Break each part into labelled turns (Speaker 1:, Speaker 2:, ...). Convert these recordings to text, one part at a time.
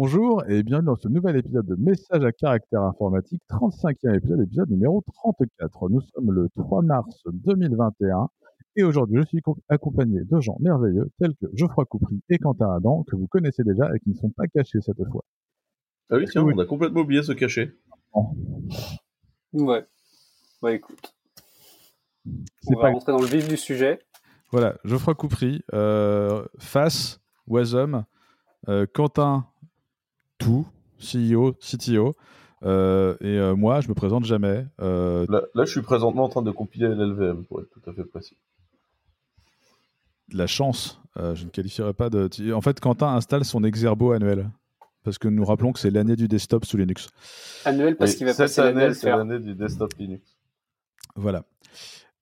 Speaker 1: bonjour et bienvenue dans ce nouvel épisode de Message à caractère informatique, 35e épisode, épisode numéro 34. Nous sommes le 3 mars 2021 et aujourd'hui je suis accompagné de gens merveilleux tels que Geoffroy Coupry et Quentin Adam que vous connaissez déjà et qui ne sont pas cachés cette fois.
Speaker 2: Ah oui, tiens, on a complètement oublié ce cachet.
Speaker 3: Ouais. Bah écoute. On va pas... rentrer dans le vif du sujet.
Speaker 1: Voilà, Geoffroy Coupry, euh, face, Wasm, euh, Quentin Tout, CEO, CTO. Euh, et euh, moi, je me présente jamais.
Speaker 2: Là, je suis présentement en train de compiler l'LVM, pour être tout à fait précis.
Speaker 1: La chance, je ne qualifierais pas de. En fait, Quentin installe son Exerbo annuel. Parce que nous rappelons que c'est l'année du desktop sous Linux.
Speaker 3: Annuel parce qu'il va passer
Speaker 2: l'année, c'est l'année du desktop Linux.
Speaker 1: Voilà.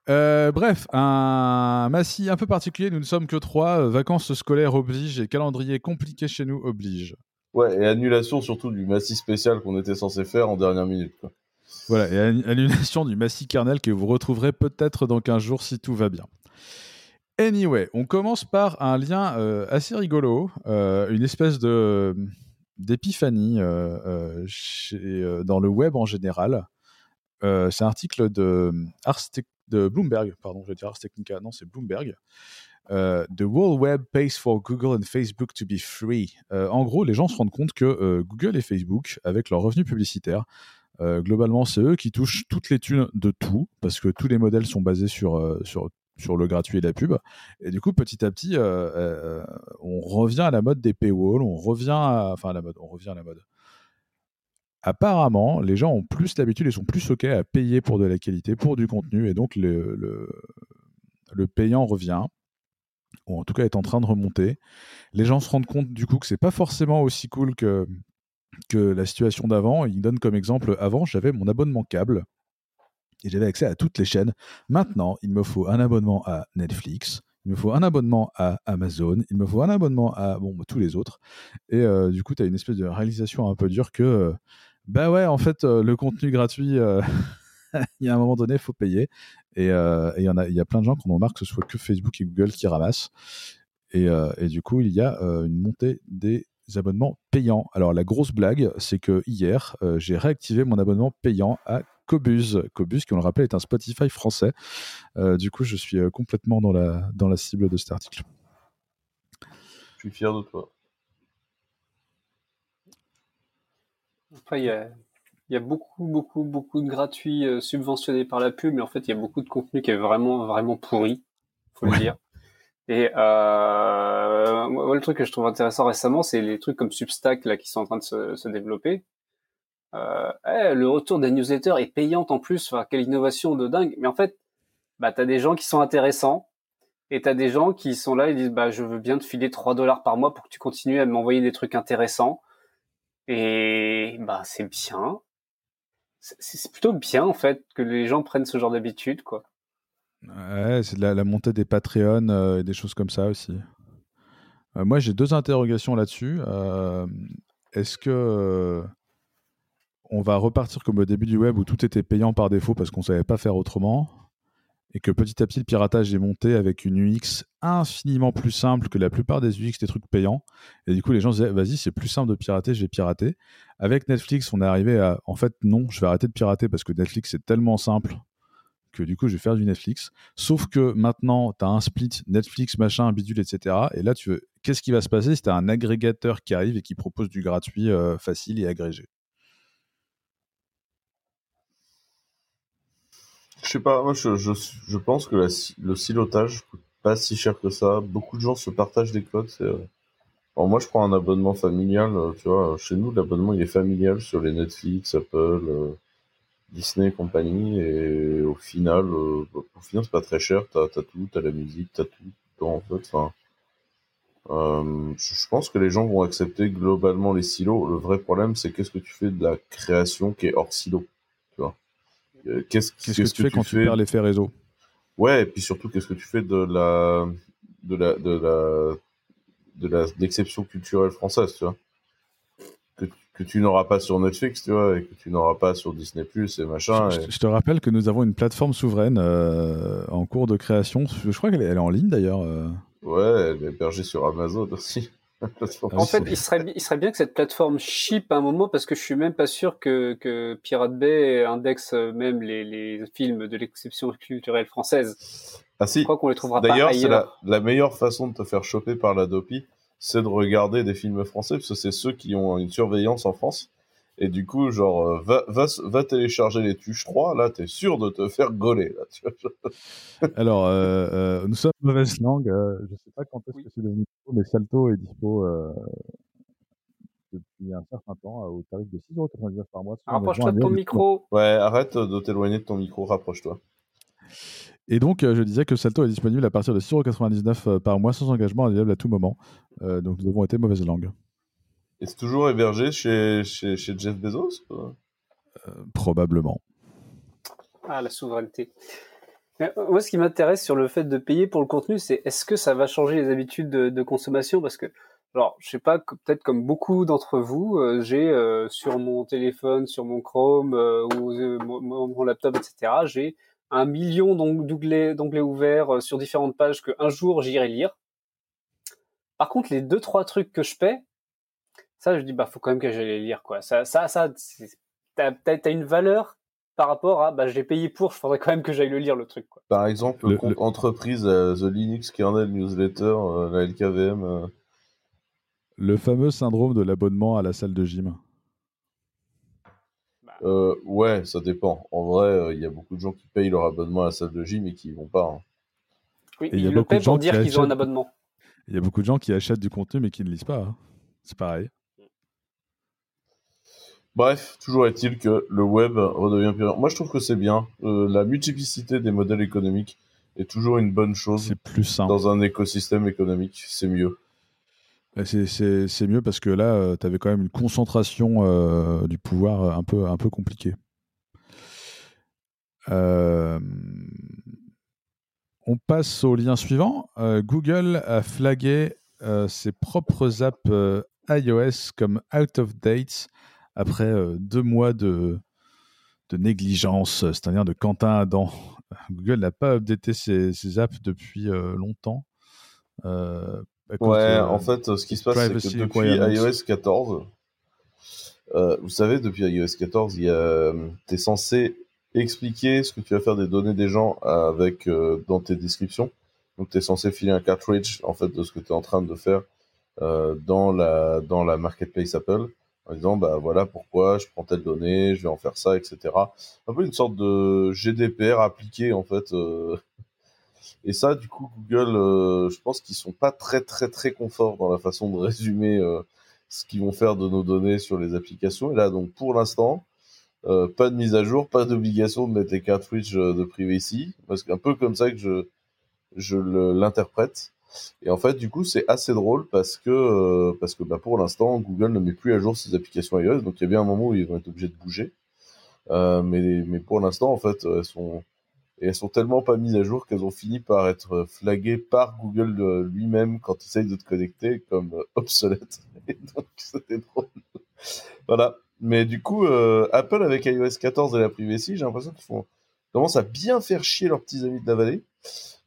Speaker 1: Euh, bref, un massif un peu particulier. Nous ne sommes que trois. Euh, vacances scolaires oblige et calendrier compliqué chez nous oblige.
Speaker 2: Et annulation surtout du massif spécial qu'on était censé faire en dernière minute.
Speaker 1: Voilà, et annulation du massif kernel que vous retrouverez peut-être dans 15 jours si tout va bien. Anyway, on commence par un lien euh, assez rigolo, une espèce de d'épiphanie dans le web en général. c'est un article de de Bloomberg, pardon, je vais dire Ars Technica, non, c'est Bloomberg. Euh, the World Web pays for Google and Facebook to be free. Euh, en gros, les gens se rendent compte que euh, Google et Facebook, avec leurs revenus publicitaires, globalement, c'est eux qui touchent toutes les thunes de tout, parce que tous les modèles sont basés sur, sur, le gratuit et la pub. Et du coup, petit à petit, on revient à la mode des paywalls, on revient à, enfin, la mode, on revient à la mode apparemment, les gens ont plus l'habitude et sont plus OK à payer pour de la qualité, pour du contenu, et donc le, le, payant revient, ou en tout cas est en train de remonter. Les gens se rendent compte du coup que c'est pas forcément aussi cool que, que la situation d'avant. Ils donnent comme exemple, avant j'avais mon abonnement câble, et j'avais accès à toutes les chaînes. Maintenant, il me faut un abonnement à Netflix, il me faut un abonnement à Amazon, il me faut un abonnement à bon, tous les autres. Et euh, du coup, tu as une espèce de réalisation un peu dure que euh, bah ouais, en fait, euh, le contenu gratuit, euh, il y a un moment donné, il faut payer. Et euh, il y, en a, y a plein de gens ont marre que ce soit que Facebook et Google qui ramassent. Et, et du coup, il y a une montée des abonnements payants. Alors, la grosse blague, c'est que hier, j'ai réactivé mon abonnement payant à Cobus. Cobus, qui on le rappelle, est un Spotify français. du coup, je suis complètement dans la, dans la cible de cet article.
Speaker 2: Je suis fier de toi.
Speaker 3: il y a, beaucoup, beaucoup, beaucoup de gratuits euh, subventionnés par la pub, mais en fait, il y a beaucoup de contenu qui est vraiment, vraiment pourri, faut le dire. Et euh, moi, le truc que je trouve intéressant récemment, c'est les trucs comme Substack là qui sont en train de se, développer. Euh, eh, le retour des newsletters est payante en plus. Enfin, quelle innovation de dingue. Mais en fait, bah, t'as des gens qui sont intéressants et t'as des gens qui sont là et disent bah je veux bien te filer 3 dollars par mois pour que tu continues à m'envoyer des trucs intéressants. Et bah c'est bien. C'est plutôt bien en fait que les gens prennent ce genre d'habitude quoi.
Speaker 1: Ouais, c'est la, la, montée des Patreon euh, et des choses comme ça aussi. Euh, moi j'ai deux interrogations là-dessus. Euh, est-ce que on va repartir comme au début du web où tout était payant par défaut parce qu'on savait pas faire autrement? Et que petit à petit le piratage est monté avec une UX infiniment plus simple que la plupart des UX des trucs payants. Et du coup, les gens disaient, vas-y, c'est plus simple de pirater, je vais pirater. Avec Netflix, on est arrivé à, en fait, non, je vais arrêter de pirater parce que Netflix, c'est tellement simple que du coup, je vais faire du Netflix. Sauf que maintenant, tu as un split Netflix, machin, bidule, etc. Et là, tu veux, qu'est-ce qui va se passer si tu as un agrégateur qui arrive et qui propose du gratuit euh, facile et agrégé?
Speaker 2: Je sais pas, moi je, je, je pense que le silotage coûte pas si cher que ça. Beaucoup de gens se partagent des codes. Euh, moi je prends un abonnement familial, euh, tu vois, chez nous l'abonnement il est familial sur les Netflix, Apple, euh, Disney et compagnie, et au final, au final c'est pas très cher, t'as as tout, t'as la musique, t'as tout, en fait, enfin... je pense que les gens vont accepter globalement les silos. Le vrai problème, c'est qu'est-ce que tu fais de la création qui est hors silo?
Speaker 1: Euh, qu'est-ce que, tu fais quand tu perds l'effet réseau?
Speaker 2: Ouais, et puis surtout, qu'est-ce que tu fais de la de la de la de la l'exception culturelle française, tu vois? Que, que tu n'auras pas sur Netflix, tu vois, et que tu n'auras pas sur Disney Plus et machin.
Speaker 1: Je, te rappelle que nous avons une plateforme souveraine euh, en cours de création. Je crois qu'elle est, elle est en ligne d'ailleurs. Euh.
Speaker 2: Ouais, elle est hébergée sur Amazon aussi.
Speaker 3: En fait, il serait, il serait bien que cette plateforme ship à un moment parce que je suis même pas sûr que, que Pirate Bay indexe même les, les films de l'exception culturelle française.
Speaker 2: Ah si.
Speaker 3: Je crois qu'on les trouvera
Speaker 2: D'ailleurs, c'est la, la, meilleure façon de te faire choper par la Dopi, c'est de regarder des films français parce que c'est ceux qui ont une surveillance en France. Et du coup, genre, euh, va, va, va télécharger les Tuches 3, là, t'es sûr de te faire gauler. Là, tu
Speaker 1: vois. Alors, euh, euh, nous sommes mauvaise langue. Euh, je sais pas quand est-ce que c'est devenu dispo, mais Salto est dispo euh, depuis un certain temps au tarif de 6,99€ par mois.
Speaker 3: Rapproche-toi de ton micro.
Speaker 2: Ouais, arrête de t'éloigner de ton micro, rapproche-toi.
Speaker 1: Et donc, je disais que Salto est disponible à partir de 6,99€ par mois sans engagement, available à tout moment. donc, nous avons été mauvaise langue.
Speaker 2: Et c'est toujours hébergé chez, chez, chez Jeff Bezos euh,
Speaker 1: Probablement.
Speaker 3: Ah, la souveraineté. Mais euh, moi, ce qui m'intéresse sur le fait de payer pour le contenu, c'est est-ce que ça va changer les habitudes de, de consommation? Parce que, alors, je sais pas, peut-être comme beaucoup d'entre vous, euh, j'ai sur mon téléphone, sur mon Chrome ou mon, mon, laptop, etc., j'ai un million d'onglets ouverts sur différentes pages que un jour j'irai lire. Par contre, les deux trois trucs que je paie, ça, je dis, bah, faut quand même que j'aille les lire, quoi. Ça, ça, ça, t'as, as une valeur par rapport à, bah, je l'ai payé pour, je faudrait quand même que j'aille le lire, le truc, quoi.
Speaker 2: Par exemple, le, entreprise, euh, The Linux Kernel Newsletter, euh, la LKVM. Euh.
Speaker 1: Le fameux syndrome de l'abonnement à la salle de gym.
Speaker 2: Bah. ouais, ça dépend. En vrai, il y a beaucoup de gens qui payent leur abonnement à la salle de gym et qui y vont pas. Hein.
Speaker 3: Oui, il y a beaucoup de gens pour dire qu'ils ont un abonnement.
Speaker 1: Il y a beaucoup de gens qui achètent du contenu mais qui ne lisent pas. Hein. C'est pareil.
Speaker 2: Bref, toujours est-il que le web redevient pire. Moi, je trouve que c'est bien. Euh, la multiplicité des modèles économiques est toujours une bonne chose.
Speaker 1: C'est plus simple.
Speaker 2: Dans un écosystème économique, c'est mieux.
Speaker 1: C'est mieux parce que là, euh, tu avais quand même une concentration euh, du pouvoir un peu, un peu compliquée. on passe au lien suivant. Google a flagué ses propres apps iOS comme out of date après euh, deux mois de, de négligence, c'est-à-dire de Quentin Adam. Google n'a pas updaté ses, apps depuis euh, longtemps.
Speaker 2: Euh, ouais, en fait, ce qui se passe, c'est que depuis iOS 14, vous savez, depuis iOS 14, tu es censé expliquer ce que tu vas faire des données des gens avec dans tes descriptions. Donc, tu es censé filer un cartridge en fait de ce que tu es en train de faire dans la dans la marketplace Apple en disant bah voilà pourquoi je prends telle donnée, je vais en faire ça, etc. Un peu une sorte de GDPR appliqué en fait. Euh. Et ça, du coup, Google, euh, je pense qu'ils sont pas très très très confort dans la façon de résumer euh, ce qu'ils vont faire de nos données sur les applications. Et là, donc pour l'instant, pas de mise à jour, pas d'obligation de mettre les cartridges de privacy, parce qu'un peu comme ça que je je l'interprète. Et en fait, du coup, c'est assez drôle parce que, euh, parce que bah, pour l'instant, Google ne met plus à jour ses applications iOS. Donc, il y a bien un moment où ils vont être obligés de bouger. Euh, mais, mais pour l'instant, en fait, elles sont, elles sont tellement pas mises à jour qu'elles ont fini par être flaguées par Google lui-même quand il essaye de te connecter comme obsolète. Et donc, c'était drôle. voilà. Mais du coup, euh, Apple avec iOS 14 et la privacy, j'ai l'impression qu'ils commencent à bien faire chier leurs petits amis de la vallée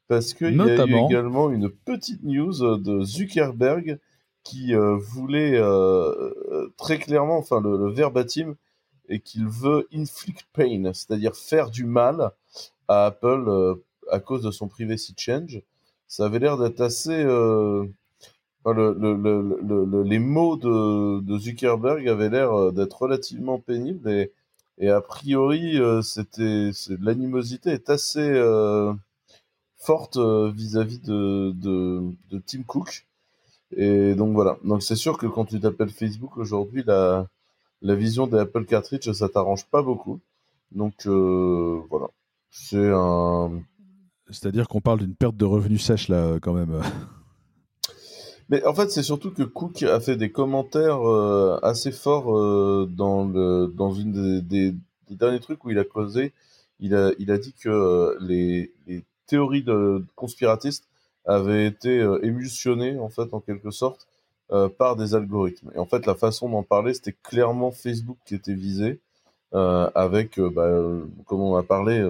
Speaker 2: parce qu'il y a eu également une petite news de Zuckerberg qui euh, voulait euh, euh, très clairement, enfin le, le verbatim, et qu'il veut inflict pain, c'est-à-dire faire du mal à Apple à cause de son privacy change. Ça avait l'air d'être assez... les mots de, Zuckerberg avaient l'air d'être relativement pénibles et, et a priori, c'était l'animosité est assez forte euh, vis-à-vis de, de, Tim Cook. Et donc voilà. Donc c'est sûr que quand tu t'appelles Facebook aujourd'hui, la, la vision des Apple Cartridge, ça t'arrange pas beaucoup. Donc euh, voilà. C'est un.
Speaker 1: C'est-à-dire qu'on parle d'une perte de revenus sèche là, quand même.
Speaker 2: Mais en fait, c'est surtout que Cook a fait des commentaires euh, assez forts dans, le, dans une des, des, derniers trucs où il a causé. Il a, il a dit que les, les théorie de, conspiratiste avait été euh, émulsionnée en fait en quelque sorte euh, par des algorithmes. Et en fait, la façon d'en parler, c'était clairement Facebook qui était visé, euh, avec, bah, comme on a parlé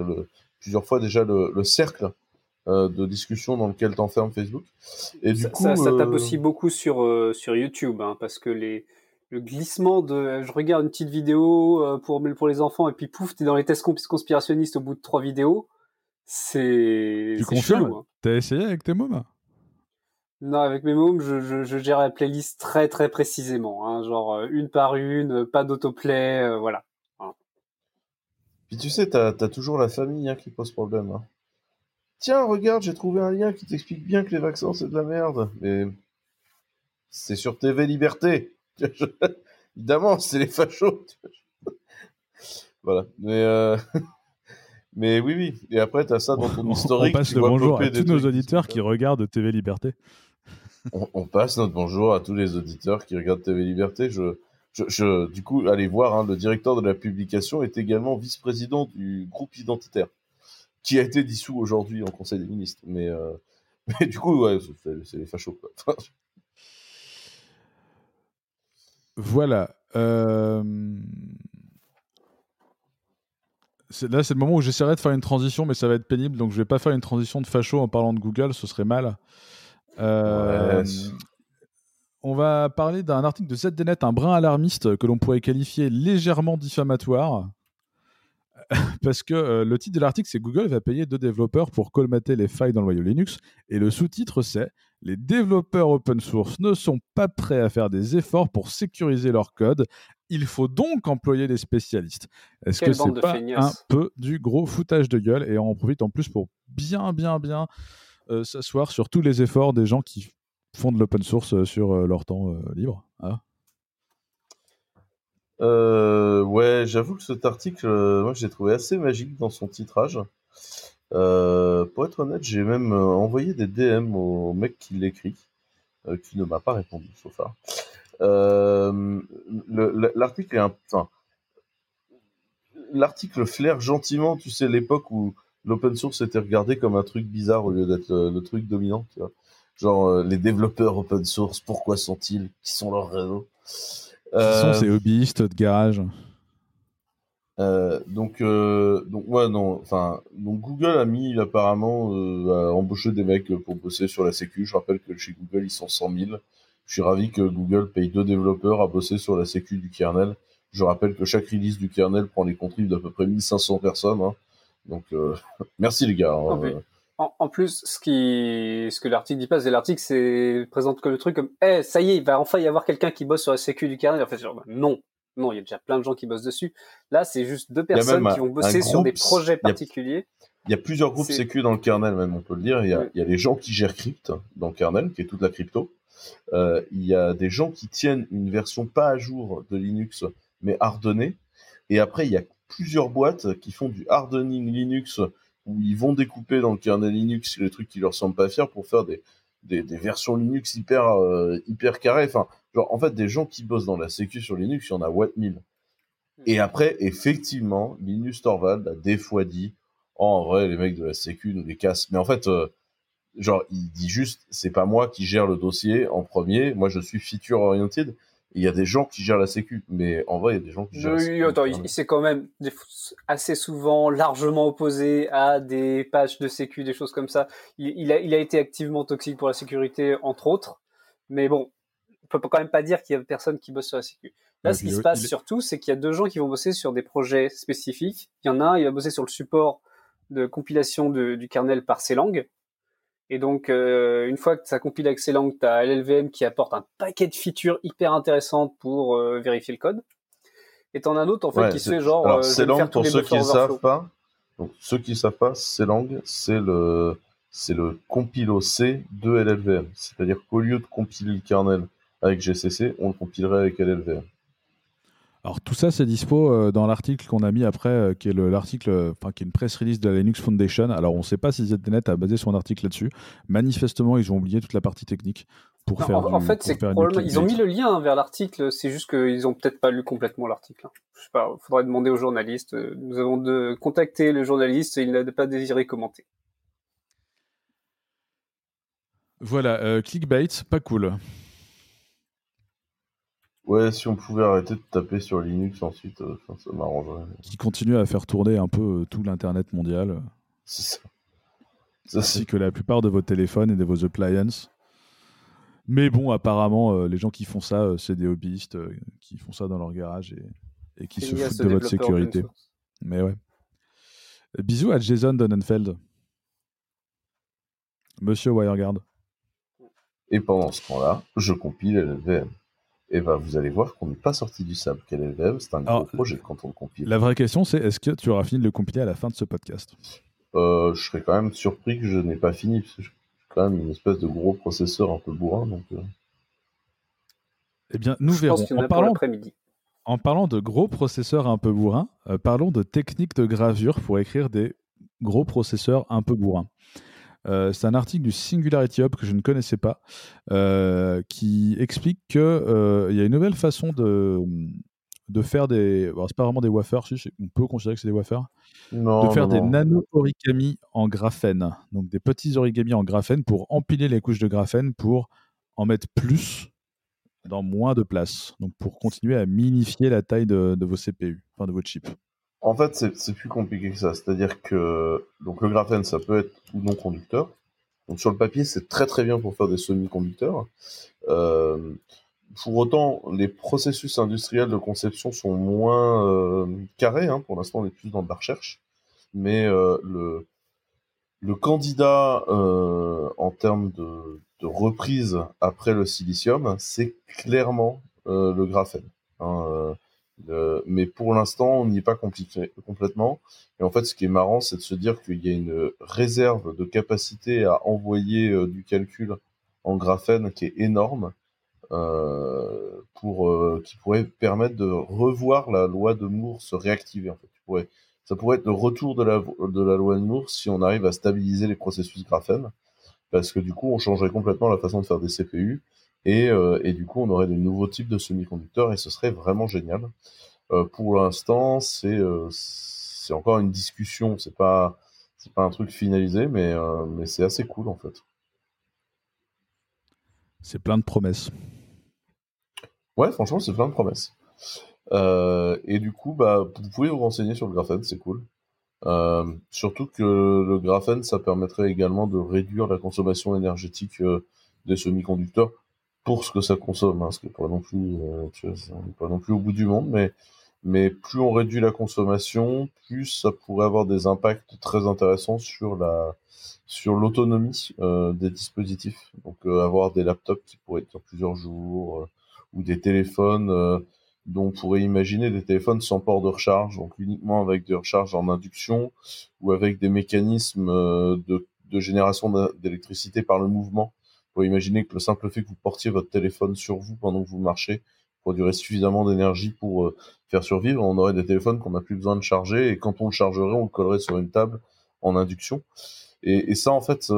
Speaker 2: plusieurs fois déjà, le, cercle de discussion dans lequel t'enfermes Facebook.
Speaker 3: Et du ça, coup, ça, tape aussi beaucoup sur, sur YouTube, hein, parce que les, le glissement de je regarde une petite vidéo pour, pour les enfants et puis pouf, t'es dans les tests conspirationnistes au bout de trois vidéos. C'est.
Speaker 1: Tu confirmes hein. T'as essayé avec tes mômes
Speaker 3: Non, avec mes mômes, je, je, je, gère la playlist très très précisément. Hein, genre une par une, pas d'autoplay, voilà.
Speaker 2: Puis tu sais, t'as as toujours la famille hein, qui pose problème. Hein. Tiens, regarde, j'ai trouvé un lien qui t'explique bien que les vaccins c'est de la merde. Mais c'est sur TV Liberté. Évidemment, c'est les fachos. voilà. Mais, euh... mais oui, oui. Et après, t'as ça dans ton historique.
Speaker 1: On passe le bonjour à tous nos auditeurs qui regardent TV Liberté.
Speaker 2: on, on, passe notre bonjour à tous les auditeurs qui regardent TV Liberté. Je, je, du coup, allez voir, hein, le directeur de la publication est également vice-président du groupe identitaire, qui a été dissous aujourd'hui en Conseil des ministres. Mais, euh, mais du coup, ouais, c'est les fachos. Quoi.
Speaker 1: voilà. Euh... Là, c'est le moment où j'essaierai de faire une transition, mais ça va être pénible, donc je vais pas faire une transition de facho en parlant de Google, ce serait mal. Euh... On va parler d'un article de ZDNet, un brin alarmiste que l'on pourrait qualifier légèrement diffamatoire. Parce que euh, le titre de l'article, c'est Google va payer deux développeurs pour colmater les failles dans le noyau Linux. Et le sous-titre, c'est Les développeurs open source ne sont pas prêts à faire des efforts pour sécuriser leur code. Il faut donc employer des spécialistes. Est-ce que c'est pas un peu du gros foutage de gueule? Et on en profite en plus pour bien, bien, bien euh, s'asseoir sur tous les efforts des gens qui font de l'open source euh, sur euh, leur temps euh, libre. Hein
Speaker 2: ouais, j'avoue que cet article, moi, j'ai trouvé assez magique dans son titrage. Pour être honnête, j'ai même envoyé des DM au mec qui l'écrit, qui ne m'a pas répondu, sauf L'article est un. Enfin, l'article flaire gentiment, tu sais, l'époque où l'open source était regardé comme un truc bizarre au lieu d'être le, truc dominant, tu vois. Genre, euh, les développeurs open source, pourquoi sont-ils? Qui sont leurs réseaux?
Speaker 1: Qui sont ces euh, hobbyistes de garage?
Speaker 2: Euh, donc, donc ouais, non. Enfin, donc Google a mis apparemment à embaucher des mecs pour bosser sur la sécu. Je rappelle que chez Google ils sont 100 000. Je suis ravi que Google paye deux développeurs à bosser sur la sécu du kernel. Je rappelle que chaque release du kernel prend les contributs d'à peu près 1500 personnes. Hein. Donc, merci les gars. Hein.
Speaker 3: En, plus, ce qui, ce que l'article dit pas, c'est l'article, c'est présente que le truc comme, eh, ça y est, il va enfin y avoir quelqu'un qui bosse sur la sécu du kernel. En fait, genre, non, non, il y a déjà plein de gens qui bossent dessus. Là, c'est juste deux personnes qui ont bossé sur des projets particuliers.
Speaker 2: Il y a plusieurs groupes sécu dans le kernel, même, on peut le dire. Il y a, il y a les gens qui gèrent Crypt dans le kernel, qui est toute la crypto. Euh, il y a des gens qui tiennent une version pas à jour de Linux, mais hardenée. Et après, il y a plusieurs boîtes qui font du hardening Linux où ils vont découper dans le kernel Linux les trucs qui leur semblent pas fiers pour faire des, des, versions Linux hyper, euh, hyper carrées. Enfin, genre, en fait, des gens qui bossent dans la sécu sur Linux, il y en a what 1000. Et après, effectivement, Linus Torvald a des fois dit, oh, en vrai, les mecs de la sécu nous les cassent. Mais en fait, euh, genre, il dit juste, c'est pas moi qui gère le dossier en premier. Moi, je suis feature oriented il y a des gens qui gèrent la sécu, mais en vrai, il y a des gens qui gèrent
Speaker 3: oui, la sécu. Attends, il, s'est quand même assez souvent largement opposé à des patchs de sécu, des choses comme ça. Il, a, il a été activement toxique pour la sécurité, entre autres. Mais bon, on peut quand même pas dire qu'il y a personne qui bosse sur la sécu. Là, ce qui se passe surtout, c'est qu'il y a deux gens qui vont bosser sur des projets spécifiques. Il y en a un, il va bosser sur le support de compilation de, du kernel par ces langues. Et donc, euh, une fois que ça compile avec ces langues, tu as LLVM qui apporte un paquet de features hyper intéressantes pour euh, vérifier le code. Et t'en as un autre, en fait, qui se fait genre...
Speaker 2: Alors, euh, langues, pour ceux qui ne savent pas, donc, ceux qui ne savent pas, ces langues, c'est le, c'est le compilo C de LLVM. C'est-à-dire qu'au lieu de compiler le kernel avec GCC, on le compilerait avec LLVM.
Speaker 1: Alors tout ça, c'est dispo euh, dans l'article qu'on a mis après, euh, qui est l'article, euh, enfin qui est une press release de la Linux Foundation. Alors on ne sait pas si ZDNet a basé son article là-dessus. Manifestement, ils ont oublié toute la partie technique pour faire.
Speaker 3: En, fait, c'est ils ont mis le lien vers l'article. C'est juste qu'ils ont peut-être pas lu complètement l'article. Hein. Je sais pas. Faudrait demander au journaliste. Nous avons de contacter le journaliste. Et il n'a pas désiré commenter.
Speaker 1: Voilà, clickbait, pas cool.
Speaker 2: Ouais, si on pouvait arrêter de taper sur Linux ensuite, euh, ça m'arrangerait.
Speaker 1: Qui continue à faire tourner un peu euh, tout l'Internet mondial.
Speaker 2: C'est ça.
Speaker 1: ainsi que la plupart de vos téléphones et de vos appliances. Mais bon, apparemment, euh, les gens qui font ça, euh, c'est des hobbyistes euh, qui font ça dans leur garage et, et qui se foutent de votre sécurité. Mais ouais. Bisous à Jason Donenfeld. Monsieur Wireguard.
Speaker 2: Et pendant ce temps-là, je compile LLVM. Et bah, vous allez voir qu'on n'est pas sorti du sable. Quel LLVM, c'est un gros projet quand on le compile.
Speaker 1: La vraie question, c'est est-ce que tu auras fini de le compiler à la fin de ce podcast?
Speaker 2: Je serais quand même surpris que je n'ai pas fini, parce que je quand même une espèce de gros processeur un peu bourrin. Donc, euh.
Speaker 1: Eh bien, nous verrons. En, parlant, en parlant de gros processeurs un peu bourrins, euh, parlons de techniques de gravure pour écrire des gros processeurs un peu bourrins. Euh, c'est un article du Singularity Hub que je ne connaissais pas, qui explique qu'il y a une nouvelle façon de, de faire des. c'est pas vraiment des wafers, on peut considérer que c'est des wafers. de faire des nano-origami en graphène. Donc des petits origami en graphène pour empiler les couches de graphène pour en mettre plus dans moins de place. Donc pour continuer à minifier la taille de, vos CPU, enfin de vos chips.
Speaker 2: En fait, c'est plus compliqué que ça. C'est-à-dire que donc le graphène, ça peut être ou non conducteur. Donc sur le papier, c'est très très bien pour faire des semi-conducteurs. Euh, pour autant, les processus industriels de conception sont moins euh, carrés. Hein. Pour l'instant, on est plus dans la recherche. Mais euh, le, candidat en termes de, de, reprise après le silicium, c'est clairement le graphène. Hein, mais pour l'instant, on n'y est pas complètement. Et en fait, ce qui est marrant, c'est de se dire qu'il y a une réserve de capacité à envoyer du calcul en graphène qui est énorme euh, pour, euh, qui pourrait permettre de revoir la loi de Moore se réactiver. En fait. ça pourrait être le retour de la, de la loi de Moore si on arrive à stabiliser les processus graphène, parce que du coup, on changerait complètement la façon de faire des CPU, et, euh, et du coup, on aurait des nouveaux types de semi-conducteurs, et ce serait vraiment génial. pour l'instant, c'est c'est encore une discussion, c'est pas c'est pas un truc finalisé, mais, mais c'est assez cool en fait.
Speaker 1: C'est plein de promesses.
Speaker 2: Ouais, franchement, c'est plein de promesses. Euh, et du coup, bah, vous pouvez vous renseigner sur le graphène, c'est cool. Euh, surtout que le graphène, ça permettrait également de réduire la consommation énergétique euh, des semi-conducteurs pour ce que ça consomme, hein, ce qui n'est pas non plus, tu vois, pas non plus au bout du monde, mais plus on réduit la consommation, plus ça pourrait avoir des impacts très intéressants sur la sur l'autonomie des dispositifs. Donc avoir des laptops qui pourraient être plusieurs jours, ou des téléphones euh, dont on pourrait imaginer des téléphones sans port de recharge, donc uniquement avec des recharges en induction ou avec des mécanismes euh, de, de génération d'électricité par le mouvement. Vous pouvez imaginer que le simple fait que vous portiez votre téléphone sur vous pendant que vous marchez produirait suffisamment d'énergie pour euh, faire survivre. On aurait des téléphones qu'on n'a plus besoin de charger et quand on le chargerait, on le collerait sur une table en induction. Et, ça, en fait,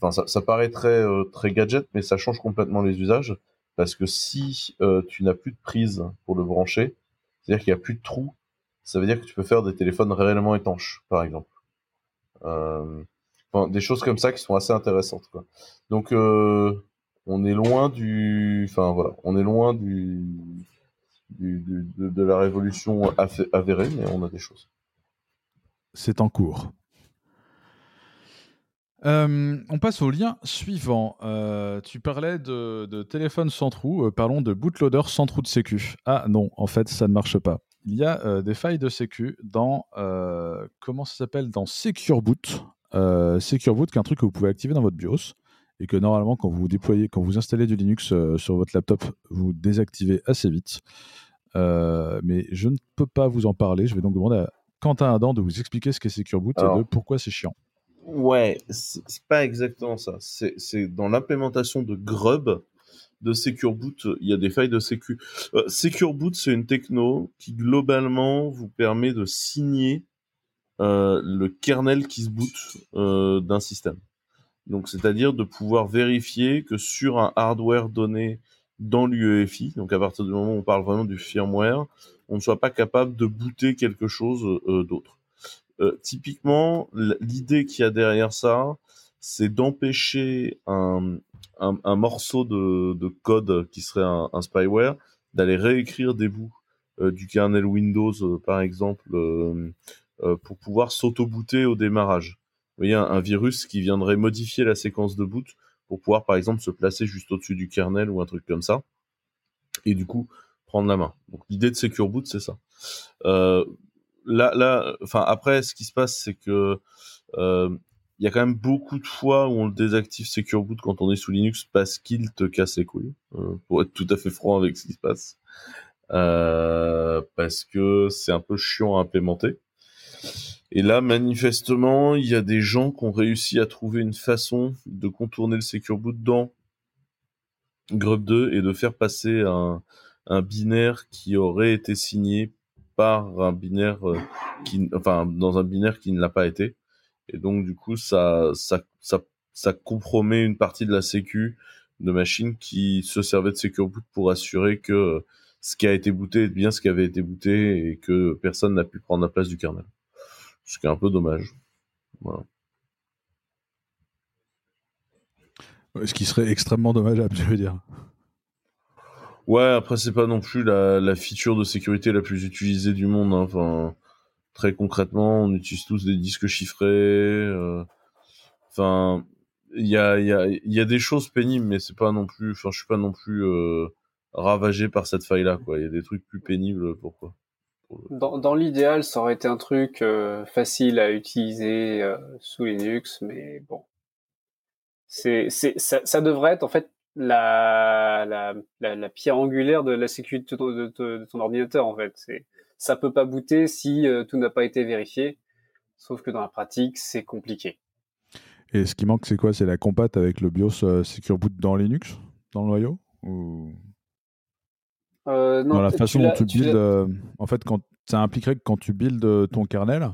Speaker 2: enfin, ça, paraît très, très gadget, mais ça change complètement les usages. Parce que si euh, tu n'as plus de prise pour le brancher, c'est-à-dire qu'il n'y a plus de trou, ça veut dire que tu peux faire des téléphones réellement étanches, par exemple. Des choses comme ça qui sont assez intéressantes. Donc, euh, on est loin du, enfin voilà, on est loin de, la révolution avérée, mais on a des choses.
Speaker 1: C'est en cours. Euh, on passe au lien suivant. Euh, tu parlais de, téléphone sans trou. Parlons de bootloader sans trou de sécu. Ah non, en fait, ça ne marche pas. Il y a des failles de sécu dans comment ça s'appelle? Dans Secure Boot. Secure Boot, qui est un truc que vous pouvez activer dans votre BIOS et que normalement, quand vous déployez, quand vous installez du Linux sur votre laptop, vous désactivez assez vite. mais je ne peux pas vous en parler. Je vais donc demander à Quentin Adam de vous expliquer ce qu'est Secure Boot et de pourquoi c'est chiant.
Speaker 2: Ouais, c'est pas exactement ça. C'est dans l'implémentation de Grub de Secure Boot, il y a des failles de sécu. Euh, Secure Boot, c'est une techno qui globalement vous permet de signer euh, le kernel qui se boot euh, d'un système. Donc, c'est-à-dire de pouvoir vérifier que sur un hardware donné dans l'UEFI, donc à partir du moment où on parle vraiment du firmware, on ne soit pas capable de booter quelque chose d'autre. Euh, typiquement, l'idée qu'il y a derrière ça, c'est d'empêcher un, morceau de, de, code qui serait un, spyware d'aller réécrire des bouts euh, du kernel Windows, euh, par exemple, pour pouvoir s'auto-booter au démarrage. voyez, un, virus qui viendrait modifier la séquence de boot pour pouvoir, par exemple, se placer juste au-dessus du kernel ou un truc comme ça, et du coup prendre la main. Donc l'idée de Secure Boot, c'est ça. Euh, là, après, ce qui se passe, c'est que euh, il y a quand même beaucoup de fois où on le désactive Secure Boot quand on est sous Linux parce qu'il te casse les couilles, euh, pour être tout à fait franc avec ce qui se passe. Euh, parce que c'est un peu chiant à implémenter. Et là, manifestement, il y a des gens qui ont réussi à trouver une façon de contourner le Secure Boot dans Grub 2 et de faire passer un, binaire qui aurait été signé par un binaire euh, qui, enfin, dans un binaire qui ne l'a pas été. Et donc, du coup, ça, ça, ça, ça compromet une partie de la sécu de machines qui se servait de Secure Boot pour assurer que ce qui a été booté est bien ce qui avait été booté et que personne n'a pu prendre la place du kernel. Ce qui est un peu dommage. Voilà.
Speaker 1: Ce qui serait extrêmement dommageable, je veux dire.
Speaker 2: Ouais, après c'est pas non plus la, la, feature de sécurité la plus utilisée du monde. Hein. Enfin, très concrètement, on utilise tous des disques chiffrés. Euh... Enfin, il y a, y, a, y a des choses pénibles, mais c'est pas non plus. Enfin, je suis pas non plus euh, ravagé par cette faille-là. Il y a des trucs plus pénibles. Pourquoi?
Speaker 3: Dans, l'idéal, ça aurait été un truc euh, facile à utiliser euh, sous Linux, mais bon, c'est, ça, devrait être en fait la, pierre angulaire de la sécurité de, ton ordinateur en fait. C'est ça peut pas booter si euh, tout n'a pas été vérifié. Sauf que dans la pratique, c'est compliqué.
Speaker 1: Et ce qui manque, c'est quoi? C'est la compat avec le BIOS Secure Boot dans Linux, dans le noyau? Ou...
Speaker 3: Euh, non,
Speaker 1: dans la façon dont tu builds, en fait, quand, ça impliquerait que quand tu builds ton kernel,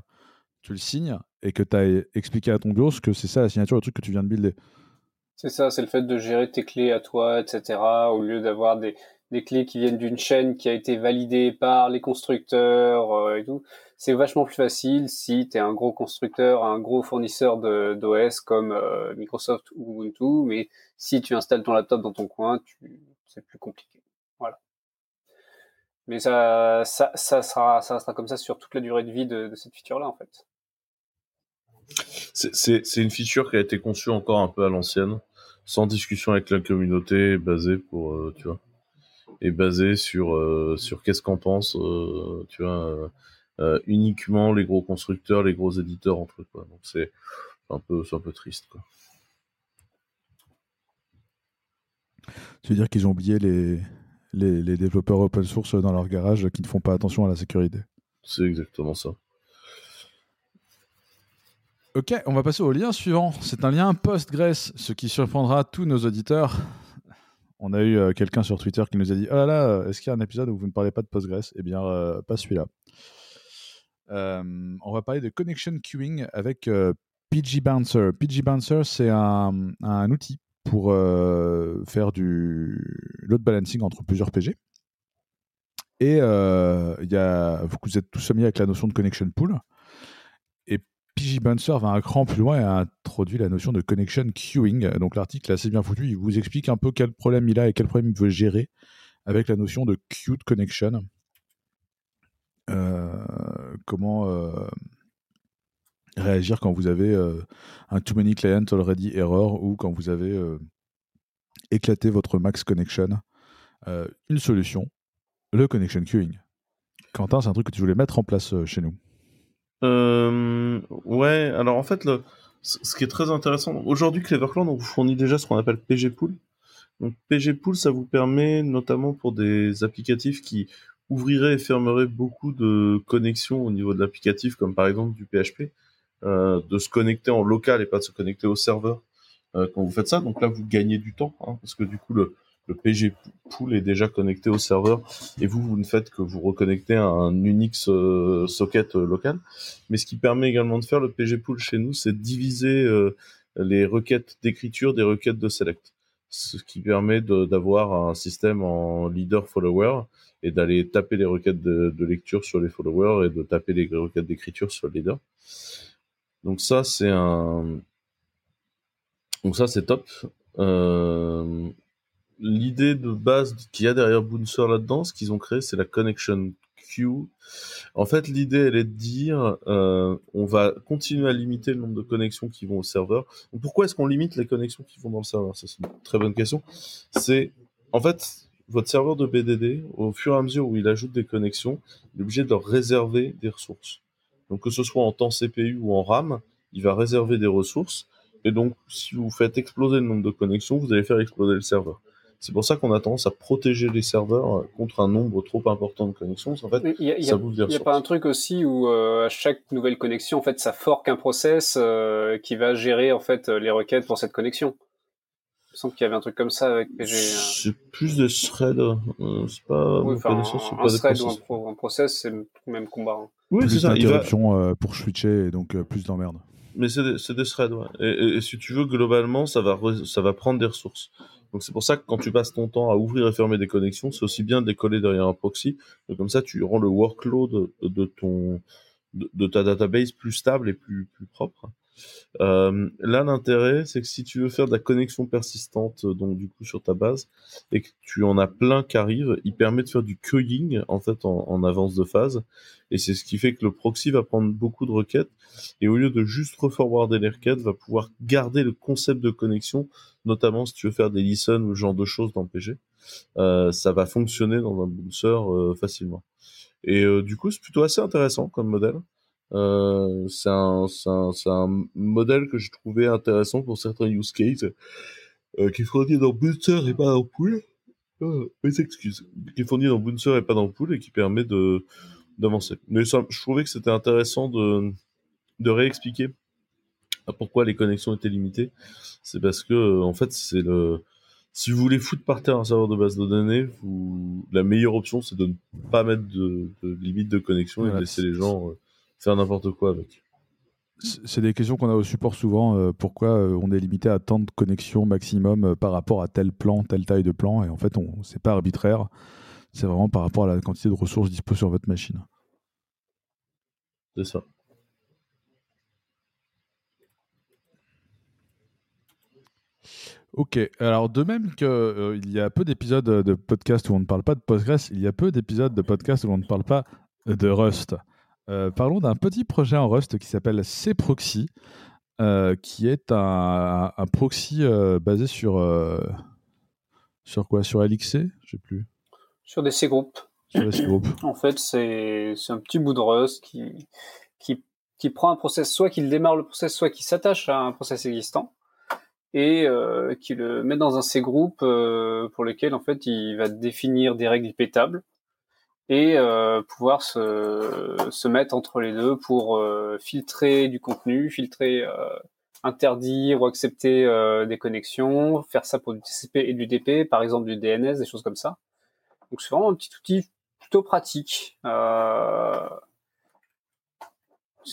Speaker 1: tu le signes et que tu as expliqué à ton BIOS que c'est ça la signature, le truc que tu viens de builder.
Speaker 3: C'est ça, c'est le fait de gérer tes clés à toi, etc. Au lieu d'avoir des, des clés qui viennent d'une chaîne qui a été validée par les constructeurs euh, et tout. C'est vachement plus facile si tu es un gros constructeur, un gros fournisseur d'OS comme euh, Microsoft ou Ubuntu, mais si tu installes ton laptop dans ton coin, c'est plus compliqué. Mais ça, ça, ça, sera, ça sera comme ça sur toute la durée de vie de, de cette feature-là, en fait.
Speaker 2: C'est une feature qui a été conçue encore un peu à l'ancienne, sans discussion avec la communauté, basée pour, euh, tu vois, et basée sur euh, sur qu'est-ce qu'on pense, euh, tu vois, uniquement les gros constructeurs, les gros éditeurs entre eux, quoi. Donc c'est un peu, un peu triste, quoi.
Speaker 1: Tu veux dire qu'ils ont oublié les, les, les développeurs open source dans leur garage qui ne font pas attention à la sécurité
Speaker 2: C'est exactement ça.
Speaker 1: Ok, on va passer au lien suivant. C'est un lien Postgres, ce qui surprendra tous nos auditeurs. On a eu euh, quelqu'un sur Twitter qui nous a dit Oh là là, est-ce qu'il y a un épisode où vous ne parlez pas de Postgres? Eh bien, euh, pas celui-là. Euh, on va parler de connection queuing avec PG Bouncer. PG Bouncer, c'est un, un, outil pour faire du load balancing entre plusieurs PG. Et il y a, vous êtes tous familiers avec la notion de connection pool. PG Bouncer va un cran plus loin et a introduit la notion de connection queuing. Donc l'article est assez bien foutu. Il vous explique un peu quel problème il a et quel problème il veut gérer avec la notion de queued connection. Euh, comment euh, réagir quand vous avez euh, un too many client already error ou quand vous avez éclaté votre max connection. une solution, le connection queuing. Quentin, c'est un truc que tu voulais mettre en place chez nous.
Speaker 2: Euh, ouais, alors en fait, ce qui est très intéressant, aujourd'hui Clevercloud, on vous fournit déjà ce qu'on appelle PG Pool. PG Pool, ça vous permet notamment pour des applicatifs qui ouvriraient et fermeraient beaucoup de connexions au niveau de l'applicatif, comme par exemple du PHP, euh, de se connecter en local et pas de se connecter au serveur euh, quand vous faites ça. Donc là, vous gagnez du temps, hein, parce que du coup, le, le PG pool est déjà connecté au serveur et vous, vous ne faites que vous reconnecter à un Unix euh, socket euh, local. Mais ce qui permet également de faire le PG pool chez nous, c'est de diviser euh, les requêtes d'écriture des requêtes de select. Ce qui permet d'avoir un système en leader-follower et d'aller taper les requêtes de, de, lecture sur les followers et de taper les requêtes d'écriture sur le leader. Donc ça, c'est un... Donc ça, c'est top. Euh, l'idée de base qu'il y a derrière Bouncer là-dedans, ce qu'ils ont créé, c'est la connection queue. En fait, l'idée, elle est de dire, euh, on va continuer à limiter le nombre de connexions qui vont au serveur. pourquoi est-ce qu'on limite les connexions qui vont dans le serveur? Ça, c'est une très bonne question. C'est, en fait, votre serveur de BDD, au fur et à mesure où il ajoute des connexions, il est obligé de réserver des ressources. Donc, que ce soit en temps CPU ou en RAM, il va réserver des ressources. Et donc, si vous faites exploser le nombre de connexions, vous allez faire exploser le serveur. C'est pour ça qu'on a tendance à protéger les serveurs contre un nombre trop important de connexions. En fait,
Speaker 3: il y a, Il n'y a pas un truc aussi où euh, à chaque nouvelle connexion, en fait, ça forque un process euh, qui va gérer en fait les requêtes pour cette connexion. Il me semble qu'il y avait un truc comme ça avec PG.
Speaker 2: Hein. C'est plus des threads. Euh, c'est pas.
Speaker 3: Oui, un, un thread ou un, process, c'est le même combat. Hein.
Speaker 1: Oui, c'est ça. Il va... pour switcher et donc plus d'emmerde.
Speaker 2: Mais c'est des, des, threads, ouais. Et, et, si tu veux, globalement, ça va, ça va prendre des ressources. Donc c'est pour ça que quand tu passes ton temps à ouvrir et fermer des connexions, c'est aussi bien de les coller derrière un proxy. comme ça, tu rends le workload de, ton de, ta database plus stable et plus plus propre. Euh, là, l'intérêt, c'est que si tu veux faire de la connexion persistante, euh, donc du coup sur ta base, et que tu en as plein qui arrivent, il permet de faire du queuing en fait en, avance de phase, et c'est ce qui fait que le proxy va prendre beaucoup de requêtes, et au lieu de juste reforwarder les requêtes, va pouvoir garder le concept de connexion, notamment si tu veux faire des listen ou ce genre de choses dans PG, euh, ça va fonctionner dans un bouncer facilement. Et du coup, c'est plutôt assez intéressant comme modèle. Euh, c'est un, un, un, modèle que j'ai trouvé intéressant pour certains use cases euh, qui est dans Bouncer et pas dans Pool. Euh, mes excuses. Qui est dans Bouncer et pas dans Pool et qui permet d'avancer. Mais je trouvais que c'était intéressant de, de réexpliquer pourquoi les connexions étaient limitées. C'est parce que, en fait, c'est le, si vous voulez foutre par terre un serveur de base de données, vous, la meilleure option, c'est de ne pas mettre de, de limite de connexion et de laisser les gens euh, faire n'importe quoi avec.
Speaker 1: C'est des questions qu'on a au support souvent. Euh, pourquoi euh, on est limité à tant de connexions maximum euh, par rapport à tel plan, telle taille de plan Et en fait, on c'est pas arbitraire. C'est vraiment par rapport à la quantité de ressources dispo sur votre machine.
Speaker 2: C'est ça.
Speaker 1: Ok, alors de même qu'il il y a peu d'épisodes de podcast où on ne parle pas de Postgres, il y a peu d'épisodes de podcast où on ne parle pas de Rust. Euh, parlons d'un petit projet en Rust qui s'appelle cproxy, euh, qui est un, proxy euh, basé sur sur quoi? Sur LXC Je sais plus.
Speaker 3: Sur des C-groupes. En fait, c'est un petit bout de Rust qui, qui, qui prend un process, soit qu'il démarre le process, soit qui s'attache à un process existant et qui le met dans un C-group pour lequel en fait il va définir des règles pétables et euh, pouvoir se, se, mettre entre les deux pour euh, filtrer du contenu, filtrer, euh, interdire ou accepter euh, des connexions, faire ça pour du TCP et du DP, par exemple du DNS, des choses comme ça. Donc c'est vraiment un petit outil plutôt pratique. Euh,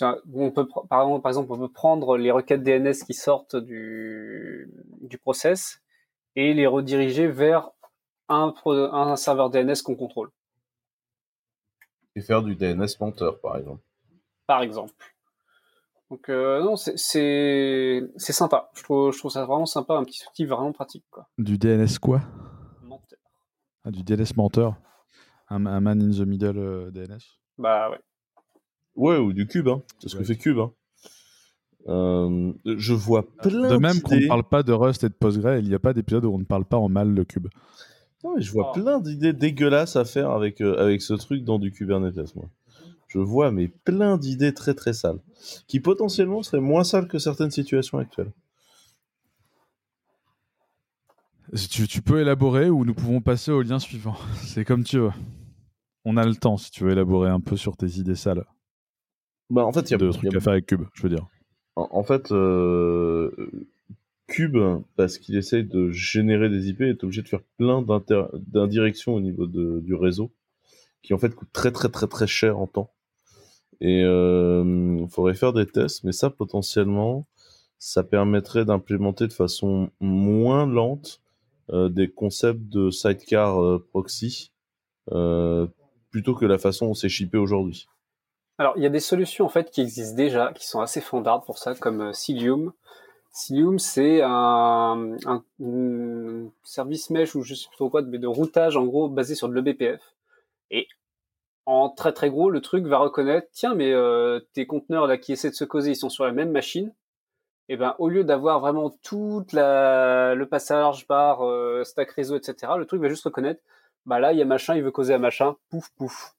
Speaker 3: on peut, par exemple, on peut prendre les requêtes DNS qui sortent du, du process et les rediriger vers un, un serveur DNS qu'on contrôle.
Speaker 2: Et faire du DNS menteur, par exemple.
Speaker 3: Par exemple. Donc euh, non, c'est sympa. Je trouve, je trouve ça vraiment sympa, un petit outil vraiment pratique. Quoi.
Speaker 1: Du DNS quoi?
Speaker 3: Menteur.
Speaker 1: Ah, du DNS menteur un, man in the middle euh, DNS
Speaker 3: Bah ouais.
Speaker 2: Ouais, ou du cube, hein. c'est ce que fait cube. Hein. Euh, je vois plein
Speaker 1: De même qu'on ne parle pas de Rust et de Postgre, il n'y a pas d'épisode où on ne parle pas en mal le cube
Speaker 2: je vois oh. plein d'idées dégueulasses à faire avec, euh, avec ce truc dans du Kubernetes, moi. Je vois, mais plein d'idées très très sales, qui potentiellement seraient moins sales que certaines situations actuelles.
Speaker 1: Tu, tu peux élaborer ou nous pouvons passer au lien suivant. C'est comme tu veux. On a le temps si tu veux élaborer un peu sur tes idées sales.
Speaker 2: Bah, en fait, il y a
Speaker 1: de trucs à faire avec Cube, je veux dire.
Speaker 2: En, fait, euh, Cube, parce qu'il essaye de générer des IP, est obligé de faire plein d'indirections au niveau de, du réseau, qui en fait coûte très très très très cher en temps. Et il euh, faudrait faire des tests, mais ça potentiellement, ça permettrait d'implémenter de façon moins lente euh, des concepts de sidecar euh, proxy, plutôt que la façon dont c'est shippé aujourd'hui.
Speaker 3: Alors, il y a des solutions en fait qui existent déjà, qui sont assez fondardes pour ça, comme Cilium, Cilium, c'est un, service mesh ou je sais plus trop quoi, mais de routage en gros basé sur de l'EBPF. Et en très très gros, le truc va reconnaître, tiens, mais euh, tes conteneurs là qui essaient de se causer, ils sont sur la même machine. Et ben au lieu d'avoir vraiment toute la le passage par euh, stack réseau, etc., le truc va juste reconnaître, bah là il y a machin, il veut causer à machin, pouf pouf.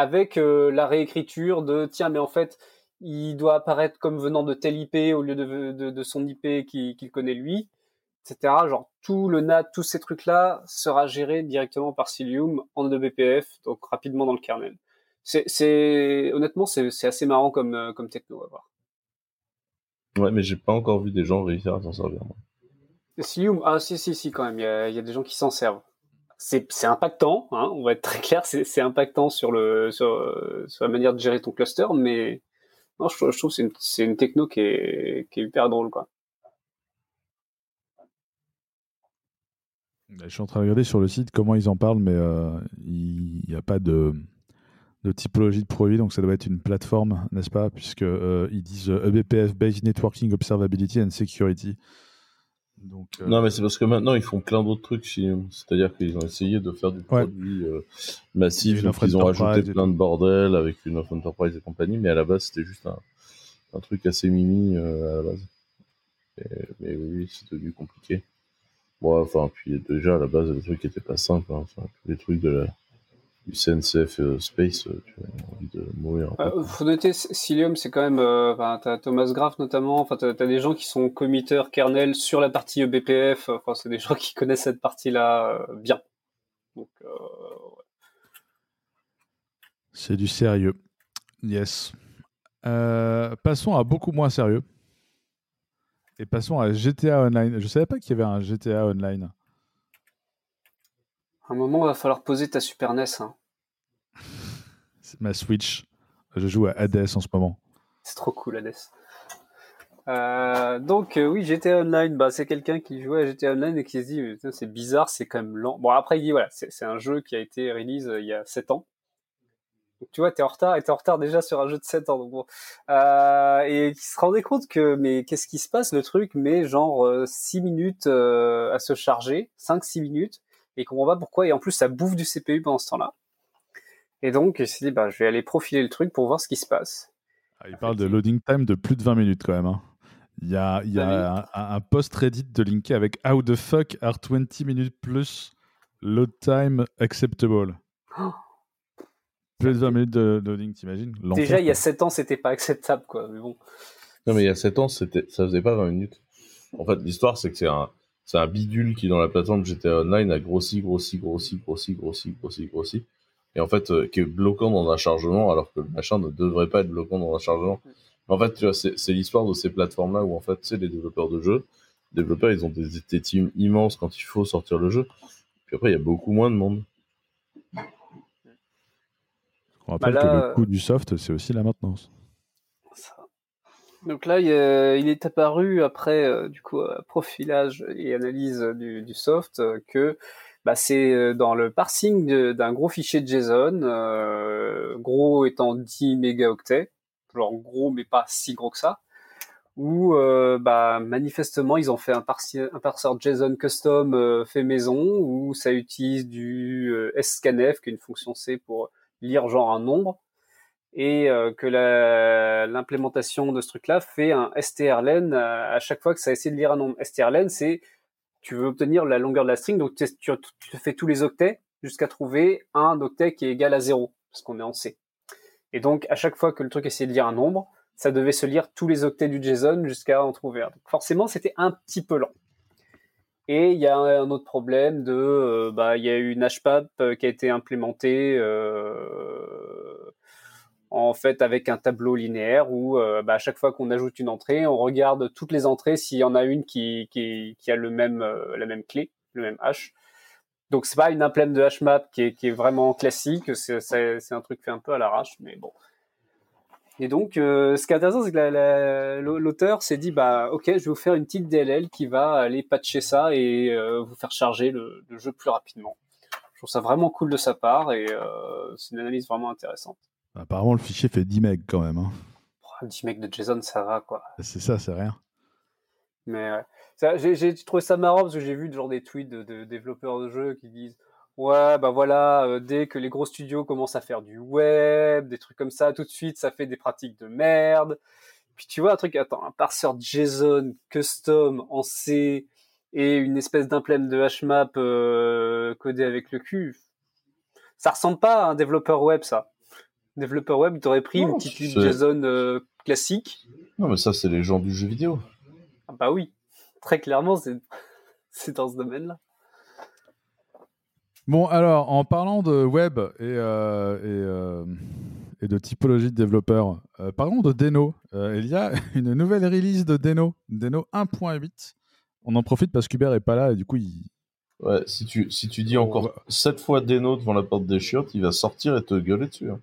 Speaker 3: Avec euh, la réécriture de tiens, mais en fait il doit apparaître comme venant de tel IP au lieu de, de, de son IP qu'il connaît lui, etc. Genre tout le NAT, tous ces trucs-là sera géré directement par Cilium en BPF, donc rapidement dans le kernel. C'est, honnêtement, c'est assez marrant comme, euh, comme techno à voir.
Speaker 2: Ouais, mais j'ai pas encore vu des gens réussir à s'en servir.
Speaker 3: Cilium, ah si si si quand même, il y a, des gens qui s'en servent. C'est impactant, hein, on va être très clair, c'est impactant sur la manière de gérer ton cluster, mais non, je, trouve que c'est une, techno qui est, hyper drôle quoi.
Speaker 1: Je suis en train de regarder sur le site comment ils en parlent, mais euh, il n'y a pas de, typologie de produit, donc ça doit être une plateforme, n'est-ce pas? Puisqu'ils euh, ils disent EBPF, euh, e Based Networking, Observability and Security.
Speaker 2: Donc, Non, mais c'est parce que maintenant ils font plein d'autres trucs. C'est-à-dire qu'ils ont essayé de faire du produit massif, donc ils ont rajouté plein de bordel avec une offre enterprise et compagnie, mais à la base c'était juste un, un, truc assez mimi à la base. mais oui, c'est devenu compliqué. Ouais, enfin, puis déjà, à la base, les trucs n'étaient pas simples. Hein. les trucs de la, du CNCF euh, Space, euh, tu as envie de mourir.
Speaker 3: Euh, faut noter, Cilium, c'est quand même. Euh, t'as Thomas Graff notamment. Enfin, t'as as des gens qui sont committeurs kernel sur la partie EBPF. Enfin, c'est des gens qui connaissent cette partie-là bien. Donc, ouais.
Speaker 1: C'est du sérieux. Yes. passons à beaucoup moins sérieux. Et passons à GTA Online. Je savais pas qu'il y avait un GTA Online.
Speaker 3: Un moment, il va falloir poser ta Super NES. Hein.
Speaker 1: C'est ma Switch. Je joue à Hades en ce moment.
Speaker 3: C'est trop cool, Hades. Euh, donc euh, oui, GTA Online, bah, c'est quelqu'un qui jouait à GTA Online et qui se dit c'est bizarre, c'est quand même lent. Bon après il dit voilà, c'est un jeu qui a été release euh, il y a 7 ans tu vois, t'es en retard et t'es en retard déjà sur un jeu de 7 ans. Donc bon. et qui se rendait compte que, mais qu'est-ce qui se passe Le truc met genre 6 euh, minutes à se charger, 5-6 minutes, et qu'on voit pourquoi. Et en plus, ça bouffe du CPU pendant ce temps-là. Et donc, il s'est dit, bah, je vais aller profiler le truc pour voir ce qui se passe.
Speaker 1: Ah, il parle de loading time de plus de 20 minutes quand même. Hein. Il y a, il y a un, un, post Reddit de linké avec How the fuck are 20 minutes plus load time acceptable? Oh plus de 20 minutes de loading, t'imagines?
Speaker 3: Déjà, il y a 7 ans, c'était pas acceptable, quoi. Mais bon.
Speaker 2: Non, mais il y a 7 ans, ça faisait pas 20 minutes. En fait, l'histoire, c'est que c'est un, c'est un bidule qui, dans la plateforme GTA Online, a grossi, grossi, grossi, grossi, grossi, grossi, grossi. Et en fait, euh, qui est bloquant dans un chargement, alors que le machin ne devrait pas être bloquant dans un chargement. En fait, tu vois, c'est, c'est l'histoire de ces plateformes-là où, en fait, tu sais, les développeurs de jeux, les développeurs, ils ont des, des teams immenses quand il faut sortir le jeu. Puis après, il y a beaucoup moins de monde.
Speaker 1: On rappelle bah que le coût du soft, c'est aussi la maintenance.
Speaker 3: Donc là, il, est apparu après euh, du coup euh, profilage et analyse du, soft euh, que bah, c'est dans le parsing d'un gros fichier JSON, gros étant 10 mégaoctets, genre gros mais pas si gros que ça, où bah, manifestement ils ont fait un, un parseur JSON custom fait maison où ça utilise du scanf, qui est une fonction C pour lire genre un nombre et euh, que l'implémentation de ce truc-là fait un strlen à, chaque fois que ça essaie de lire un nombre. strlen, c'est tu veux obtenir la longueur de la string, donc tu, tu fais tous les octets jusqu'à trouver un octet qui est égal à 0, parce qu'on est en C. Et donc, à chaque fois que le truc essayait de lire un nombre, ça devait se lire tous les octets du JSON jusqu'à en trouver un. Donc forcément, c'était un petit peu lent. Et il y a un autre problème de, euh, bah, il y a eu une HPAP euh, qui a été implémentée euh, en fait avec un tableau linéaire où bah, à chaque fois qu'on ajoute une entrée, on regarde toutes les entrées s'il y en a une qui, a le même, la même clé, le même hash. Donc c'est pas une implème de HMAP qui est, qui est vraiment classique, c'est un truc fait un peu à l'arrache, mais bon, et donc, euh, ce qui est intéressant, c'est que l'auteur s'est dit, bah, ok, je vais vous faire une petite DLL qui va aller patcher ça et euh, vous faire charger le, jeu plus rapidement. Je trouve ça vraiment cool de sa part et euh, c'est une analyse vraiment intéressante.
Speaker 1: Apparemment, le fichier fait 10 MB quand même. Hein.
Speaker 3: 10 MB de JSON, ça va quoi.
Speaker 1: C'est ça, c'est rien.
Speaker 3: Mais j'ai trouvé ça marrant parce que j'ai vu genre des tweets de, de, développeurs de jeux qui disent Ouais, bah voilà, euh, dès que les gros studios commencent à faire du web, des trucs comme ça, tout de suite, ça fait des pratiques de merde. Puis tu vois un truc, attends, un parseur JSON custom en C et une espèce d'implème de HMAP euh, codé avec le cul, ça ressemble pas à un développeur web, ça. Développeur web, tu aurais pris
Speaker 2: Non,
Speaker 3: une petite
Speaker 2: c'est-
Speaker 3: JSON euh, classique.
Speaker 2: Non, mais ça, c'est les gens du jeu vidéo.
Speaker 3: Ah bah oui, très clairement, c'est dans ce domaine-là.
Speaker 1: Bon, alors, en parlant de web et, euh, et, euh, et de typologie de développeurs, euh, parlons de Deno. Euh, il y a une nouvelle release de Deno, Deno 1.8. On en profite parce qu'Hubert est pas là et du coup, il...
Speaker 2: Ouais, si tu, si tu dis
Speaker 1: On
Speaker 2: encore 7 fois Deno devant la porte des chiottes, il va sortir et te gueuler dessus. hein.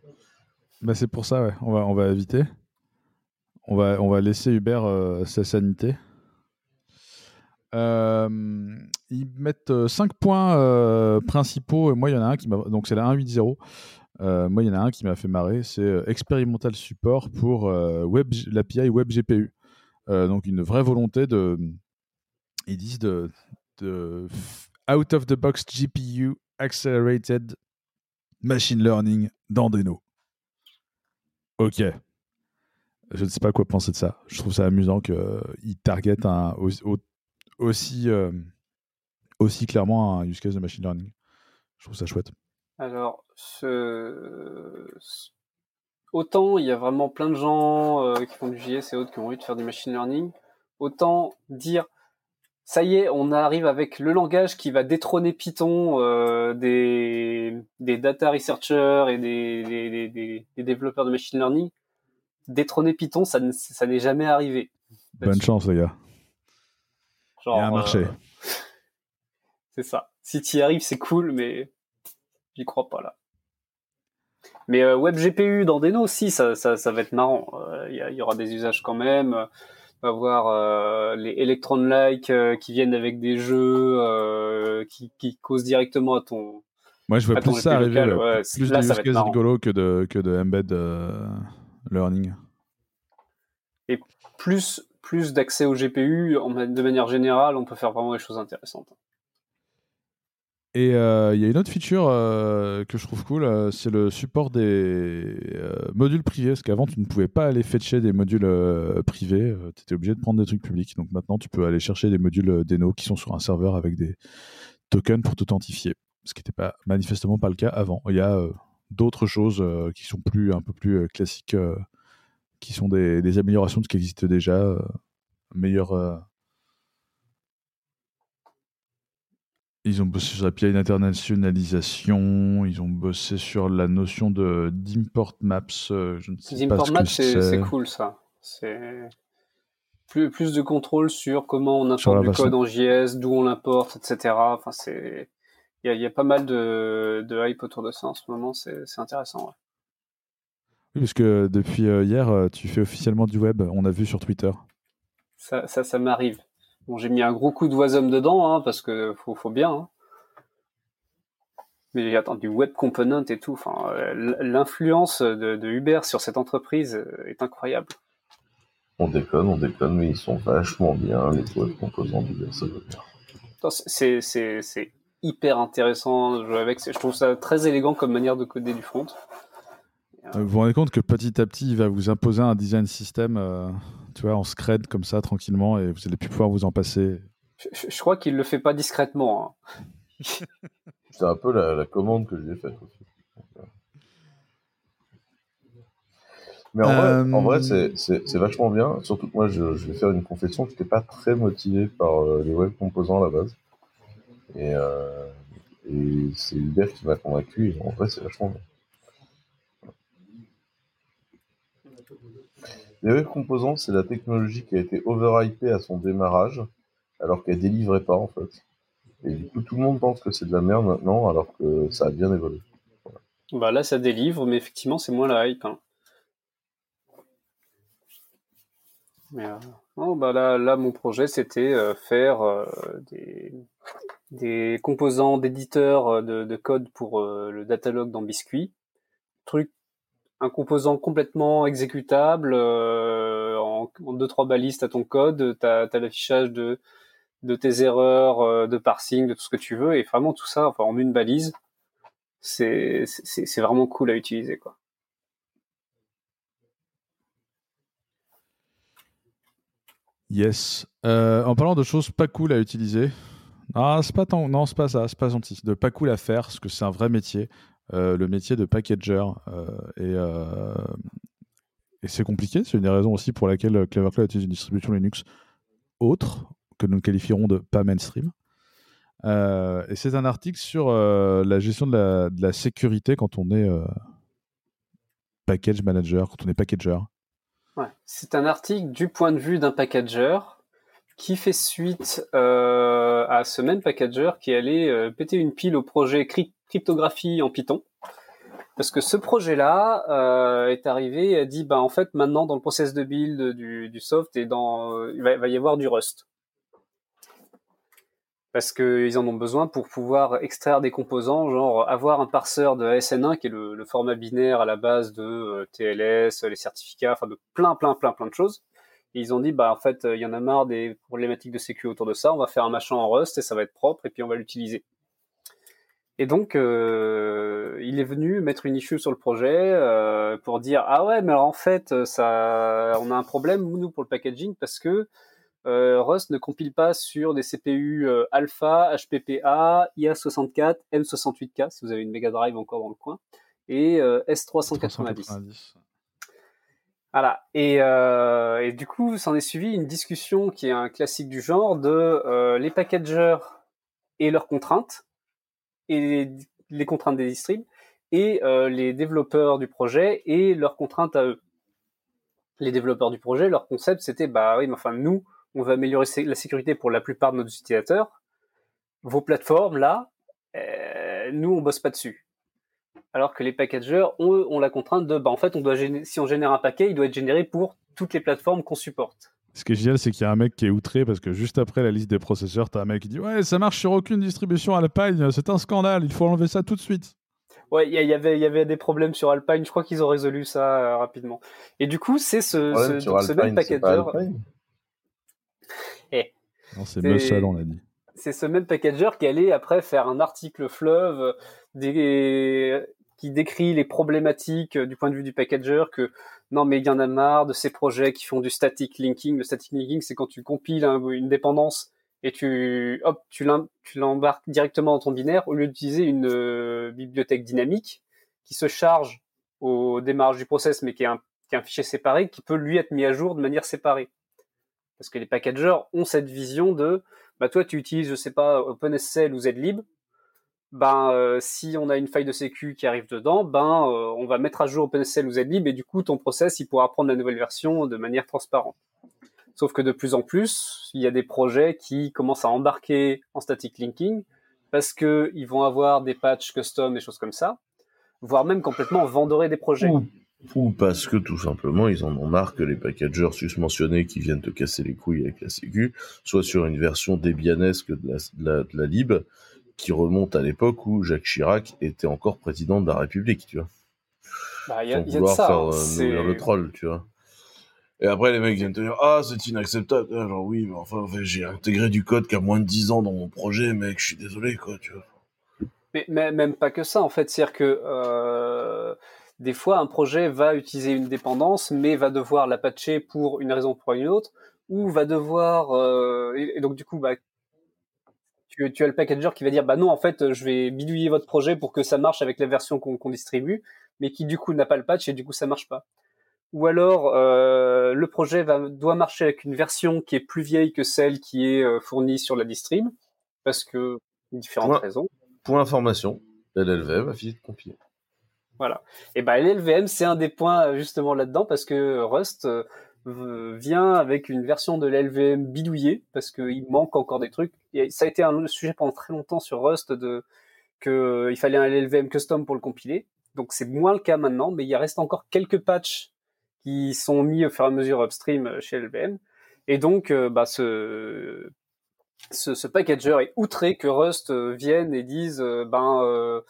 Speaker 1: Bah, c'est pour ça, ouais. On va, on va éviter. On va, on va laisser Hubert euh, sa sanité. Euh, ils mettent 5 points euh, principaux. Et moi, il y en a un qui m'a. Donc, c'est la 1.8.0. Euh, moi, il y en a un qui m'a fait marrer. C'est expérimental support pour web, l'API Web GPU. Euh, donc, une vraie volonté de. Ils disent de. de out of the box GPU accelerated machine learning dans Deno. Ok. Je ne sais pas quoi penser de ça. Je trouve ça amusant qu'ils au- aussi, euh, aussi clairement un use case de machine learning. Je trouve ça chouette.
Speaker 3: Alors, autant il y a vraiment plein de gens euh, qui font du JS et autres qui ont envie de faire du machine learning, autant dire ça y est, on arrive avec le langage qui va détrôner Python euh, des, des data researchers et des, des, des- des- des développeurs de machine learning. Détrôner Python, ça ne- ça n'est jamais arrivé.
Speaker 1: Bonne chance, les gars.
Speaker 3: Genre,
Speaker 1: Il y a un marché.
Speaker 3: euh, c'est ça. Si tu y arrives, c'est cool, mais j'y crois pas là. Mais euh, Web GPU dans Deno aussi, ça, ça, ça va être marrant. Euh, Il y, a- il y aura des usages quand même. On va voir euh, les Electron-like euh, qui viennent avec des jeux euh, qui, qui causent directement à ton.
Speaker 1: Moi, je
Speaker 3: Attends,
Speaker 1: plus ça arriver.
Speaker 3: local,
Speaker 1: ouais.
Speaker 3: ouais,
Speaker 1: plus
Speaker 3: là,
Speaker 1: de use case rigolo que de, que de embed learning.
Speaker 3: Plus, plus d'accès au GPU, de manière générale, on peut faire vraiment des choses intéressantes.
Speaker 1: Et euh, il y a une autre feature euh, que je trouve cool, euh, c'est le support des modules privés. Parce qu'avant, tu ne pouvais pas aller fetcher des modules privés. tu étais obligé de prendre des trucs publics. Donc maintenant, tu peux aller chercher des modules Deno qui sont sur un serveur avec des tokens pour t'authentifier. Ce qui n'était pas, manifestement pas le cas avant. Il y a d'autres choses qui sont plus, un peu plus classiques, qui sont des, améliorations de ce qui existe déjà. meilleur. Ils ont bossé sur la PI d'internationalisation, ils ont bossé sur la notion de d'import maps. euh, je ne sais
Speaker 3: import maps, c'est cool ça. C'est plus, plus de contrôle sur comment on importe du code en JS, d'où on l'importe, etc. Enfin, c'est il y a, il y a pas mal de, de hype autour de ça en ce moment. C'est c'est intéressant. ouais.
Speaker 1: Oui, parce que depuis euh, hier, euh, tu fais officiellement du web. On a vu sur Twitter.
Speaker 3: Ça, ça, ça m'arrive. Bon, j'ai mis un gros coup de Wasm dedans hein, parce que faut, faut bien. hein. Mais attends, du web component et tout. Enfin, l'influence de, de Uber sur cette entreprise est incroyable.
Speaker 2: On déconne, on déconne, mais ils sont vachement bien, les web composants du ça veut dire.
Speaker 3: C'est hyper intéressant de jouer avec. Je trouve ça très élégant comme manière de coder du front.
Speaker 1: Euh, Vous vous rendez compte que petit à petit, il va vous imposer un design system, euh, tu vois, en scred comme ça, tranquillement, et vous allez plus pouvoir vous en passer.
Speaker 3: Je, je- je crois qu'il le fait pas discrètement. hein.
Speaker 2: C'est un peu la, la commande que j'ai faite aussi. Donc, euh. Mais en
Speaker 1: Euh,
Speaker 2: vrai, en vrai c'est- vachement bien. Surtout que moi, je, je vais faire une confession, je n'étais pas très motivé par euh, les web composants à la base. Et, euh, et c'est Hubert qui m'a convaincu. Et en vrai, c'est vachement bien. Les composants, c'est la technologie qui a été overhypée à son démarrage, alors qu'elle délivrait pas en fait. Et du coup, tout le monde pense que c'est de la merde maintenant, alors que ça a bien évolué.
Speaker 3: Bah là, ça délivre, mais effectivement, c'est moins la hype. hein. Euh, bah là, là, mon projet, c'était euh, faire euh, des, composants d'éditeurs de, de code pour le datalog dans Biscuit. Truc, un composant complètement exécutable, euh, en, en deux trois balises, t'as ton code, t'as as, l'affichage de tes erreurs, euh, de parsing, de tout ce que tu veux, et vraiment tout ça, enfin en une balise, c'est vraiment cool à utiliser quoi.
Speaker 1: Yes. Euh, en parlant de choses pas cool à utiliser, ah, c'est pas tant, non, c'est pas ça, c'est pas gentil. De pas cool à faire, parce que c'est un vrai métier, le métier de packager. Euh, et, c'est compliqué. C'est une des raisons aussi pour laquelle CleverCloud utilise une distribution Linux autre que nous qualifierons de pas mainstream. et c'est un article sur la gestion de la, sécurité quand on est package manager, quand on est packager.
Speaker 3: C'est un article du point de vue d'un packager qui fait suite euh, à ce même packager qui allait euh, péter une pile au projet cryptographie en Python. Parce que ce projet-là euh, est arrivé et a dit, bah en fait maintenant dans le process de build du, soft et dans, il va, y avoir du Rust parce qu'ils en ont besoin pour pouvoir extraire des composants, genre avoir un parseur de ASN1 qui est le, format binaire à la base de euh, TLS, les certificats, enfin de plein, plein, plein, plein de choses. Et ils ont dit, bah en fait, il y en a marre des problématiques de sécu autour de ça, on va faire un machin en Rust et ça va être propre et puis on va l'utiliser. Et donc, euh, il est venu mettre une issue sur le projet euh, pour dire ah ouais, mais alors en fait, ça, on a un problème nous pour le packaging parce que euh, Rust ne compile pas sur des CPU euh, Alpha, HPPA, IA64, M68K, si vous avez une Mega Drive encore dans le coin, et euh, S390. Voilà. Et, du coup, s'en est suivi une discussion qui est un classique du genre de les packagers et leurs contraintes, et les, contraintes des distribs, et les développeurs du projet et leurs contraintes à eux. Les développeurs du projet, leur concept, c'était bah oui, mais enfin nous, on va améliorer la sécurité pour la plupart de nos utilisateurs. Vos plateformes, là, euh, nous, on bosse pas dessus. Alors que les packagers ont, la contrainte de, bah, en fait, on doit si on génère un paquet, il doit être généré pour toutes les plateformes qu'on supporte.
Speaker 1: Ce qui est génial, c'est qu'il y a un mec qui est outré parce que juste après la liste des processeurs, tu as un mec qui dit Ouais, ça marche sur aucune distribution Alpine, c'est un scandale, il faut enlever ça tout de suite.
Speaker 3: Ouais, il y, avait, y avait des problèmes sur Alpine, je crois qu'ils ont résolu ça euh, rapidement. Et du coup, c'est ce, ce, même packager.
Speaker 1: Eh. c'est Muscle, on l'a dit.
Speaker 3: C'est ce même packager qui allait après faire un article fleuve qui décrit les problématiques du point de vue du packager, que non mais il y en a marre de ces projets qui font du static linking. Le static linking, c'est quand tu compiles une dépendance et tu hop, tu l'embarques directement dans ton binaire au lieu d'utiliser une euh, bibliothèque dynamique qui se charge au démarrage du process mais qui est, un, fichier séparé qui peut lui être mis à jour de manière séparée. Parce que les packagers ont cette vision de, bah toi tu utilises, je sais pas, OpenSSL ou Zlib, ben euh, si on a une faille de sécu qui arrive dedans, ben euh, on va mettre à jour OpenSSL ou Zlib et du coup ton process il pourra prendre la nouvelle version de manière transparente. Sauf que de plus en plus, il y a des projets qui commencent à embarquer en static linking parce que ils vont avoir des patchs custom et choses comme ça, voire même complètement vendorer des projets.
Speaker 2: Ou parce que tout simplement ils en ont marre que les packagers susmentionnés qui viennent te casser les couilles avec la sécu soient sur une version débianesque de la, de la, lib qui remonte à l'époque où Jacques Chirac était encore président de la République, tu vois.
Speaker 3: Bah, y a, y a de ça,
Speaker 2: faire euh, le troll, tu vois. Et après, les mecs viennent te dire, ah, c'est inacceptable. Alors oui, mais enfin, j'ai intégré du code qui a moins de 10 ans dans mon projet, mec, je suis désolé, quoi, tu vois.
Speaker 3: Mais, mais même pas que ça, en fait. C'est-à-dire que, euh, des fois, un projet va utiliser une dépendance, mais va devoir la patcher pour une raison ou pour une autre, ou va devoir euh, et, donc du coup, bah, tu, tu, as le packager qui va dire bah non, en fait, je vais bidouiller votre projet pour que ça marche avec la version qu'on distribue, mais qui du coup n'a pas le patch et du coup ça marche pas. Ou alors euh, le projet va, doit marcher avec une version qui est plus vieille que celle qui est euh, fournie sur la distrib, parce que différentes raisons.
Speaker 2: Pour information, LLVM a fini de compiler.
Speaker 3: Voilà. Et ben l'LVM, c'est un des points justement là-dedans parce que Rust euh, vient avec une version de l'LVM bidouillée parce qu'il manque encore des trucs. Et ça a été un sujet pendant très longtemps sur Rust de que euh, fallait un LVM custom pour le compiler. Donc c'est moins le cas maintenant, mais il reste encore quelques patchs qui sont mis au fur et à mesure upstream chez LVM. Et donc bah, ce, ce, ce packager est outré que Rust vienne et dise ben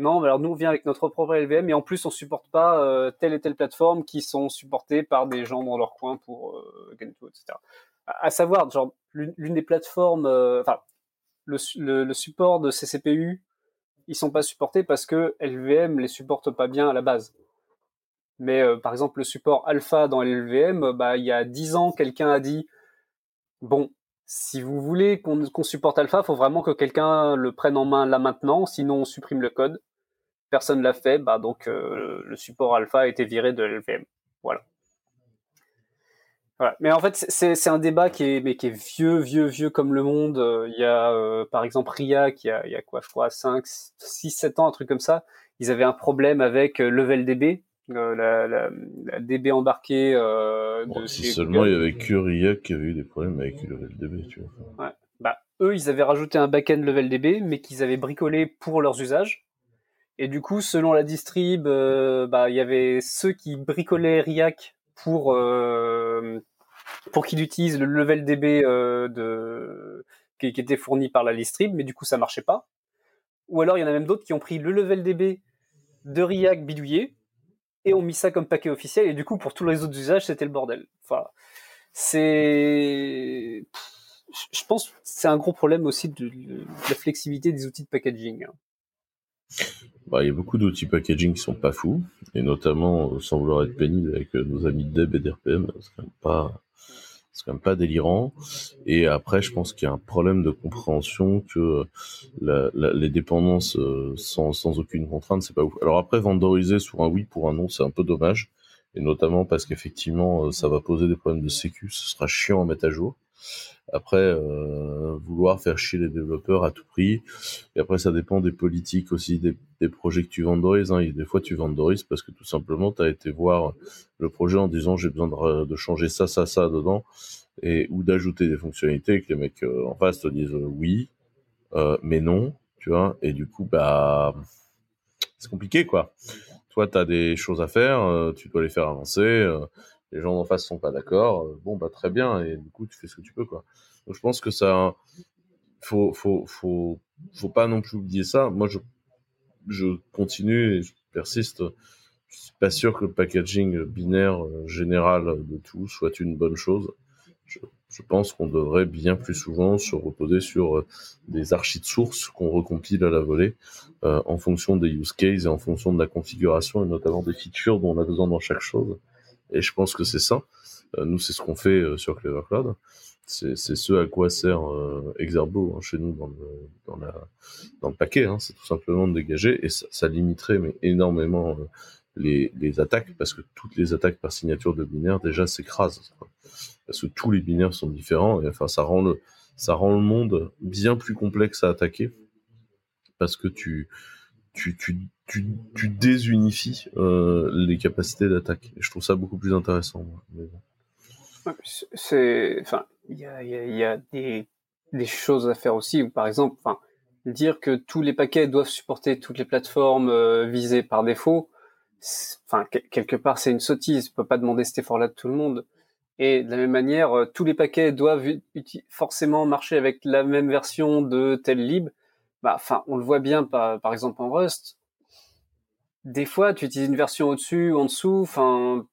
Speaker 3: non, alors nous on vient avec notre propre LVM et en plus on supporte pas euh, telle et telle plateforme qui sont supportées par des gens dans leur coin pour euh, etc. À, savoir, genre l'une des plateformes, euh, enfin le, support de ces CPU ils sont pas supportés parce que LVM les supporte pas bien à la base. Mais euh, par exemple, le support alpha dans LVM, bah, il y a 10 ans, quelqu'un a dit bon, si vous voulez qu'on supporte alpha, faut vraiment que quelqu'un le prenne en main là maintenant, sinon on supprime le code. Personne l'a fait, bah donc euh, le support alpha a été viré de LVM. Voilà. Mais en fait, c'est un débat qui est, mais qui est vieux, vieux, vieux comme le monde. Euh, il y a, euh, par exemple, RIA, qui a, il y a quoi, je crois, 5, 6, 7 ans, un truc comme ça. Ils avaient un problème avec LevelDB, la, la, la, DB embarquée.
Speaker 2: de si seulement il y avait que RIA qui avait eu des problèmes avec LevelDB, tu
Speaker 3: vois. Ouais. Bah, eux, ils avaient rajouté un backend LevelDB, mais qu'ils avaient bricolé pour leurs usages. Et du coup, selon la distrib, bah, il y avait ceux qui bricolaient RIAC pour euh, pour qu'il utilise le level DB euh, de qui, était fourni par la Listrib, mais du coup ça marchait pas. Ou alors il y en a même d'autres qui ont pris le level DB de React bidouillé et ont mis ça comme paquet officiel et du coup pour tous les autres usages c'était le bordel. Enfin, c'est je pense c'est un gros problème aussi de, la flexibilité des outils de packaging.
Speaker 2: Bah, il y a beaucoup d'outils packaging qui sont pas fous, et notamment, sans vouloir être pénible avec nos amis de Deb et d'RPM, c'est quand même pas, c'est quand même pas délirant. Et après, je pense qu'il y a un problème de compréhension que la, les dépendances euh, sans, sans aucune contrainte, c'est pas ouf. Alors après, vendoriser sur un oui pour un non, c'est un peu dommage. Et notamment parce qu'effectivement, euh, ça va poser des problèmes de sécu, ce sera chiant à mettre à jour. Après, euh, vouloir faire chier les développeurs à tout prix. Et après, ça dépend des politiques aussi, des, projets que tu vendorises. Hein. Et des fois, tu vendorises parce que tout simplement, tu as été voir le projet en disant j'ai besoin de, changer ça, ça, ça dedans, et ou d'ajouter des fonctionnalités et que les mecs euh, en face te disent euh, oui, mais non, tu vois. Et du coup, bah, c'est compliqué, quoi. Toi, tu as des choses à faire, tu dois les faire avancer les gens en face sont pas d'accord, euh, bon bah très bien et du coup tu fais ce que tu peux quoi. Donc je pense que ça faut faut faut faut pas non plus oublier ça. Moi je je continue et je persiste. Je suis pas sûr que le packaging binaire euh, général de tout soit une bonne chose. Je, pense qu'on devrait bien plus souvent se reposer sur euh, des archives de source qu'on recompile à la volée en fonction des use cases et en fonction de la configuration et notamment des features dont on a besoin dans chaque chose. Et je pense que c'est ça. Euh, nous, c'est ce qu'on fait euh, sur Clever Cloud. C'est ce à quoi sert euh, Exerbo hein, chez nous dans le, paquet. Hein. C'est tout simplement de dégager et ça, limiterait énormément les, attaques parce que toutes les attaques par signature de binaire déjà s'écrasent. Parce que tous les binaires sont différents et enfin ça rend le, monde bien plus complexe à attaquer parce que tu, tu, désunifies euh, les capacités d'attaque. Je trouve ça beaucoup plus intéressant.
Speaker 3: C'est, enfin, il y a, des, choses à faire aussi. Par exemple, enfin, dire que tous les paquets doivent supporter toutes les plateformes euh, visées par défaut. Enfin, quelque part, c'est une sottise. On peut pas demander cet effort-là de tout le monde. Et de la même manière, euh, tous les paquets doivent forcément marcher avec la même version de tel lib bah, on le voit bien par exemple en Rust. Des fois, tu utilises une version au-dessus ou en dessous. Enfin,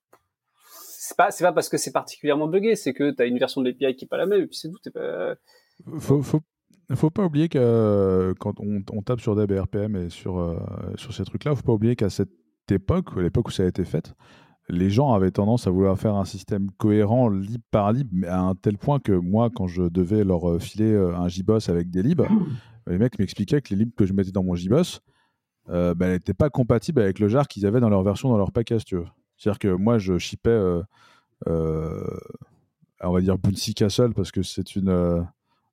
Speaker 3: c'est pas, c'est pas parce que c'est particulièrement buggé, c'est que tu as une version de l'API qui est pas la même, et puis c'est tout. Pas...
Speaker 1: Faut, faut, faut pas oublier que euh, quand on, on, tape sur RPM et sur, euh, sur ces trucs-là, faut pas oublier qu'à cette époque, l'époque où ça a été fait, les gens avaient tendance à vouloir faire un système cohérent, lib par lib, mais à un tel point que moi, quand je devais leur euh, filer un JBoss avec des libs, les mecs m'expliquaient que les libs que je mettais dans mon JBoss euh, bah, n'étaient pas compatibles avec le jar qu'ils avaient dans leur version, dans leur package. C'est-à-dire que moi, je shippais, euh, euh, on va dire Bouncy Castle, parce que c'est une euh,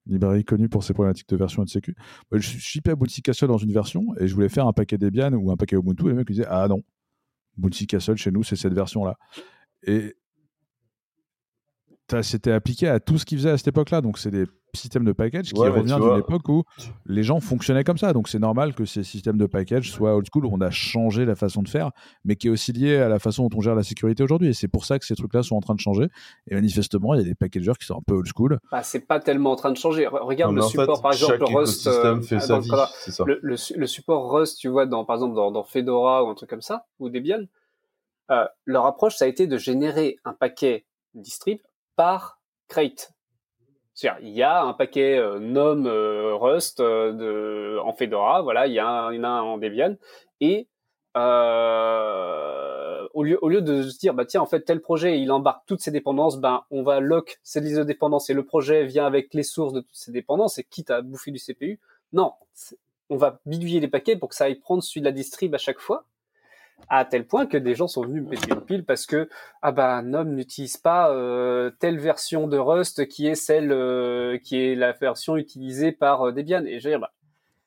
Speaker 1: librairie connue pour ses problématiques de version et de sécu. Je shippais Bouncy Castle dans une version et je voulais faire un paquet Debian ou un paquet Ubuntu et les mecs me disaient Ah non, Bouncy Castle chez nous, c'est cette version-là. Et c'était appliqué à tout ce qu'ils faisaient à cette époque-là. Donc, c'est des systèmes de package qui revient d'une époque où les gens fonctionnaient comme ça. Donc, c'est normal que ces systèmes de package soient old school, où on a changé la façon de faire, mais qui est aussi lié à la façon dont on gère la sécurité aujourd'hui. Et c'est pour ça que ces trucs-là sont en train de changer. Et manifestement, il y a des packagers qui sont un peu old school.
Speaker 3: Bah, c'est pas tellement en train de changer. Regarde le support, par exemple, Rust. Euh, le, le, support Rust, tu vois, dans, par exemple, dans, dans, Fedora ou un truc comme ça, ou Debian, euh, leur approche, ça a été de générer un paquet distrib par crate. il y a un paquet euh, nom euh, Rust euh, de, en Fedora, voilà, il y, en a un en Debian, et au, lieu, au lieu de se dire, bah tiens, en fait, tel projet, il embarque toutes ses dépendances, ben on va lock cette liste de dépendances et le projet vient avec les sources de toutes ces dépendances et quitte à bouffer du CPU. Non, on va bidouiller les paquets pour que ça aille prendre celui de la distrib à chaque fois à tel point que des gens sont venus me péter une pile parce que ah bah Nom n'utilise pas euh, telle version de Rust qui est celle euh, qui est la version utilisée par euh, Debian. Et je veux dire, bah,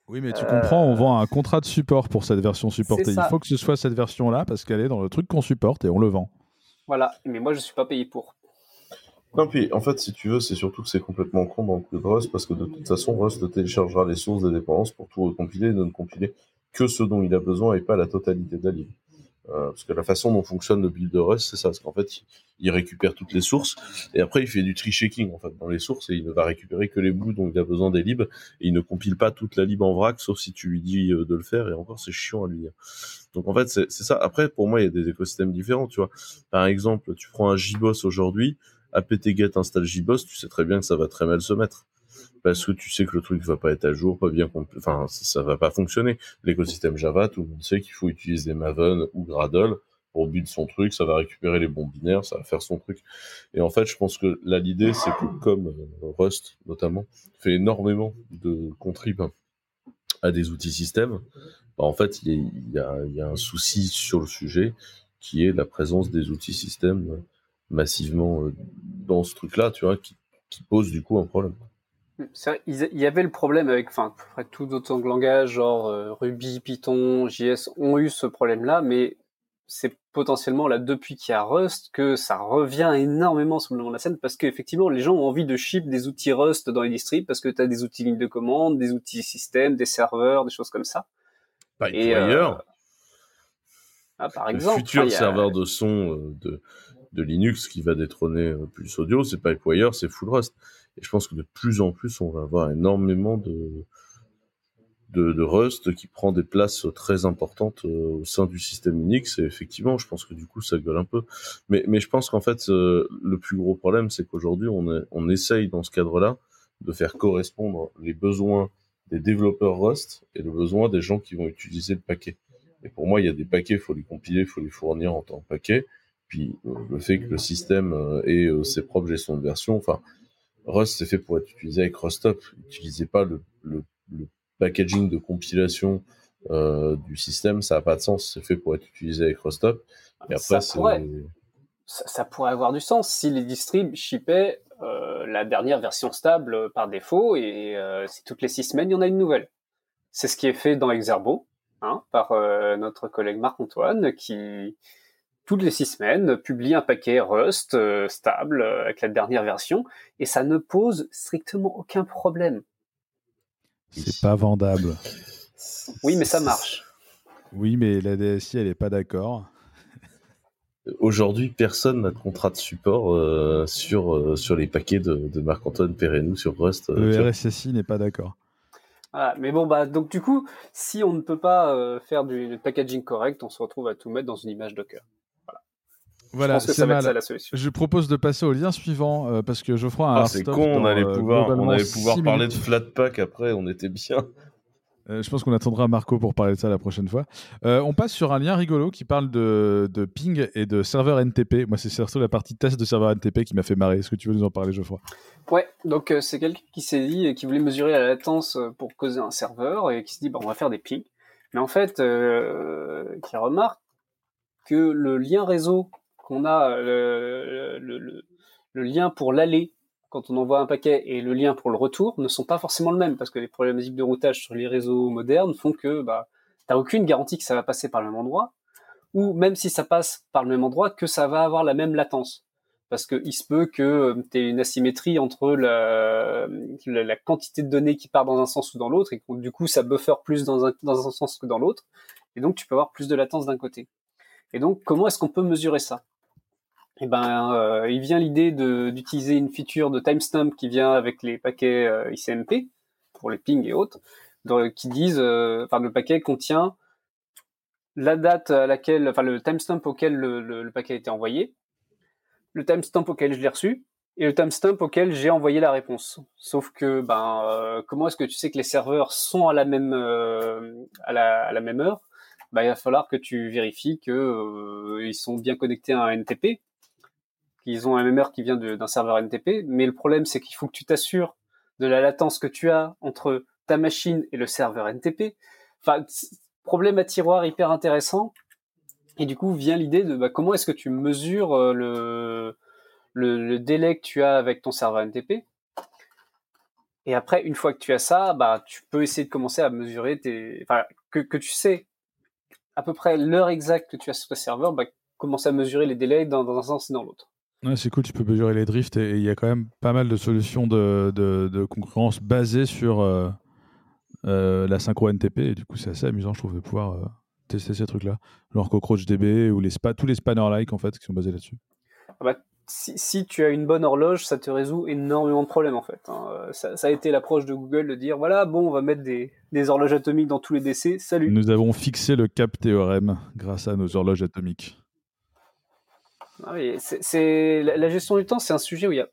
Speaker 1: oui mais tu comprends on vend un contrat de support pour cette version supportée. Il faut que ce soit cette version là parce qu'elle est dans le truc qu'on supporte et on le vend.
Speaker 3: Voilà. Mais moi je suis pas payé pour.
Speaker 2: Non, puis en fait, si tu veux, c'est surtout que c'est complètement con dans le coup de Rust, parce que de toute façon, Rust téléchargera les sources des dépendances pour tout recompiler et ne compiler que ce dont il a besoin et pas la totalité de la ligne. Euh, parce que la façon dont fonctionne le build de Rust, c'est ça. Parce qu'en fait, il, récupère toutes les sources et après il fait du tree shaking en fait dans les sources et il ne va récupérer que les bouts dont il a besoin des libs et il ne compile pas toute la lib en vrac sauf si tu lui dis euh, de le faire et encore c'est chiant à lui dire. Donc en fait c'est ça. Après pour moi il y a des écosystèmes différents. Tu vois, par exemple tu prends un JBoss aujourd'hui, apt-get installe JBoss, tu sais très bien que ça va très mal se mettre parce que tu sais que le truc va pas être à jour, pas bien, enfin ça, va pas fonctionner. L'écosystème Java, tout le monde sait qu'il faut utiliser Maven ou Gradle pour build son truc, ça va récupérer les bons binaires, ça va faire son truc. Et en fait, je pense que là l'idée c'est que comme euh, Rust notamment fait énormément de contrib à des outils systèmes, bah, en fait il y, a, un souci sur le sujet qui est la présence des outils systèmes massivement euh, dans ce truc-là, tu vois, qui pose du coup un problème.
Speaker 3: Il y avait le problème avec, enfin, tout d'autres langages, genre euh, Ruby, Python, JS, ont eu ce problème-là, mais c'est potentiellement là depuis qu'il y a Rust que ça revient énormément sur le de la scène parce qu'effectivement les gens ont envie de ship des outils Rust dans les distribs parce que tu as des outils ligne de commande, des outils système, des serveurs, des choses comme ça.
Speaker 2: Pas Et euh...
Speaker 3: ah, par exemple,
Speaker 2: le futur serveur de son euh, de, de Linux qui va détrôner plus audio, c'est Pipewire, c'est Full Rust. Et je pense que de plus en plus, on va avoir énormément de, Rust qui prend des places très importantes euh, au sein du système Unix. Et effectivement, je pense que du coup, ça gueule un peu. Mais, je pense qu'en fait, euh, le plus gros problème, c'est qu'aujourd'hui, on, on essaye dans ce cadre-là de faire correspondre les besoins des développeurs Rust et le besoin des gens qui vont utiliser le paquet. Et pour moi, il y a des paquets, il faut les compiler, il faut les fournir en tant que paquet. Puis euh, le fait que le système ait ses propres gestions de version, enfin, Rust c'est fait pour être utilisé avec Rustop. N'utilisez pas le, le, le, packaging de compilation euh, du système, ça n'a pas de sens. C'est fait pour être utilisé avec Rustop.
Speaker 3: Et après, ça pourrait, ça, pourrait avoir du sens si les distribs shippaient euh, la dernière version stable par défaut et euh, si toutes les six semaines il y en a une nouvelle. C'est ce qui est fait dans Exerbo hein, par euh, notre collègue Marc-Antoine qui toutes les six semaines, publie un paquet Rust euh, stable euh, avec la dernière version, et ça ne pose strictement aucun problème.
Speaker 1: C'est pas vendable.
Speaker 3: Oui, mais ça marche.
Speaker 1: Oui, mais la DSI, elle n'est pas d'accord.
Speaker 2: Aujourd'hui, personne n'a de contrat de support euh, sur, sur les paquets de, Marc-Antoine Perrenou sur Rust.
Speaker 1: Le RSSI n'est pas d'accord.
Speaker 3: mais bon, bah, donc du coup, si on ne peut pas faire du packaging correct, on se retrouve à tout mettre dans une image Docker.
Speaker 1: Voilà, c'est mal. la solution. Je propose de passer au lien suivant euh, parce que Geoffroy a
Speaker 2: un ah, C'est con, on allait euh, pouvoir, on allait pouvoir parler de Flatpak après, on était bien.
Speaker 1: Euh, je pense qu'on attendra Marco pour parler de ça la prochaine fois. on passe sur un lien rigolo qui parle de, de ping et de serveur NTP. Moi, c'est surtout la partie test de serveur NTP qui m'a fait marrer. Est-ce que tu veux nous en parler, Geoffroy?
Speaker 3: Ouais, donc c'est quelqu'un qui s'est dit et qui voulait mesurer la latence pour causer un serveur et qui se dit bah, on va faire des pings. Mais en fait, qui remarque que le lien réseau qu'on a euh, le, lien pour l'aller quand on envoie un paquet et le lien pour le retour ne sont pas forcément le même parce que les problématiques de routage sur les réseaux modernes font que bah, tu n'as aucune garantie que ça va passer par le même endroit ou même si ça passe par le même endroit que ça va avoir la même latence parce qu'il se peut que euh, tu aies une asymétrie entre la, quantité de données qui part dans un sens ou dans l'autre et que du coup ça buffer plus dans un sens que dans l'autre et donc tu peux avoir plus de latence d'un côté. Et donc comment est-ce qu'on peut mesurer ça? Eh ben, euh, il vient l'idée d'utiliser une feature de timestamp qui vient avec les paquets euh, ICMP pour les pings et autres, qui disent, euh, enfin, le paquet contient la date à laquelle, enfin, le timestamp auquel le, paquet a été envoyé, le timestamp auquel je l'ai reçu, et le timestamp auquel j'ai envoyé la réponse. Sauf que, ben, euh, comment est-ce que tu sais que les serveurs sont à la même euh, à, la, à, la, même heure? Ben, il va falloir que tu vérifies que euh, ils sont bien connectés à un NTP, qu'ils ont même heure qui vient d'un serveur NTP. Mais le problème, c'est qu'il faut que tu t'assures de la latence que tu as entre ta machine et le serveur NTP. Enfin, problème à tiroir hyper intéressant. Et du coup, vient l'idée de bah, comment est-ce que tu mesures le le, délai que tu as avec ton serveur NTP. Et après, une fois que tu as ça, bah, tu peux essayer de commencer à mesurer tes, enfin, que, tu sais à peu près l'heure exacte que tu as sur ton serveur, bah, commencer à mesurer les délais dans un sens et dans l'autre.
Speaker 1: Ouais, c'est cool, tu peux mesurer les drifts et il y a quand même pas mal de solutions de, de, concurrence basées sur euh, euh, la synchro NTP et du coup c'est assez amusant je trouve de pouvoir euh, tester ces trucs-là. Genre CockroachDB ou les spa, tous les spanners-like en fait qui sont basés là-dessus.
Speaker 3: Ah bah, si, tu as une bonne horloge, ça te résout énormément de problèmes en fait. Hein. Ça, a été l'approche de Google de dire voilà, bon, on va mettre des, horloges atomiques dans tous les DC, salut.
Speaker 1: Nous avons fixé le cap théorème grâce à nos horloges atomiques.
Speaker 3: Ah c'est, la gestion du temps, c'est un sujet où il y a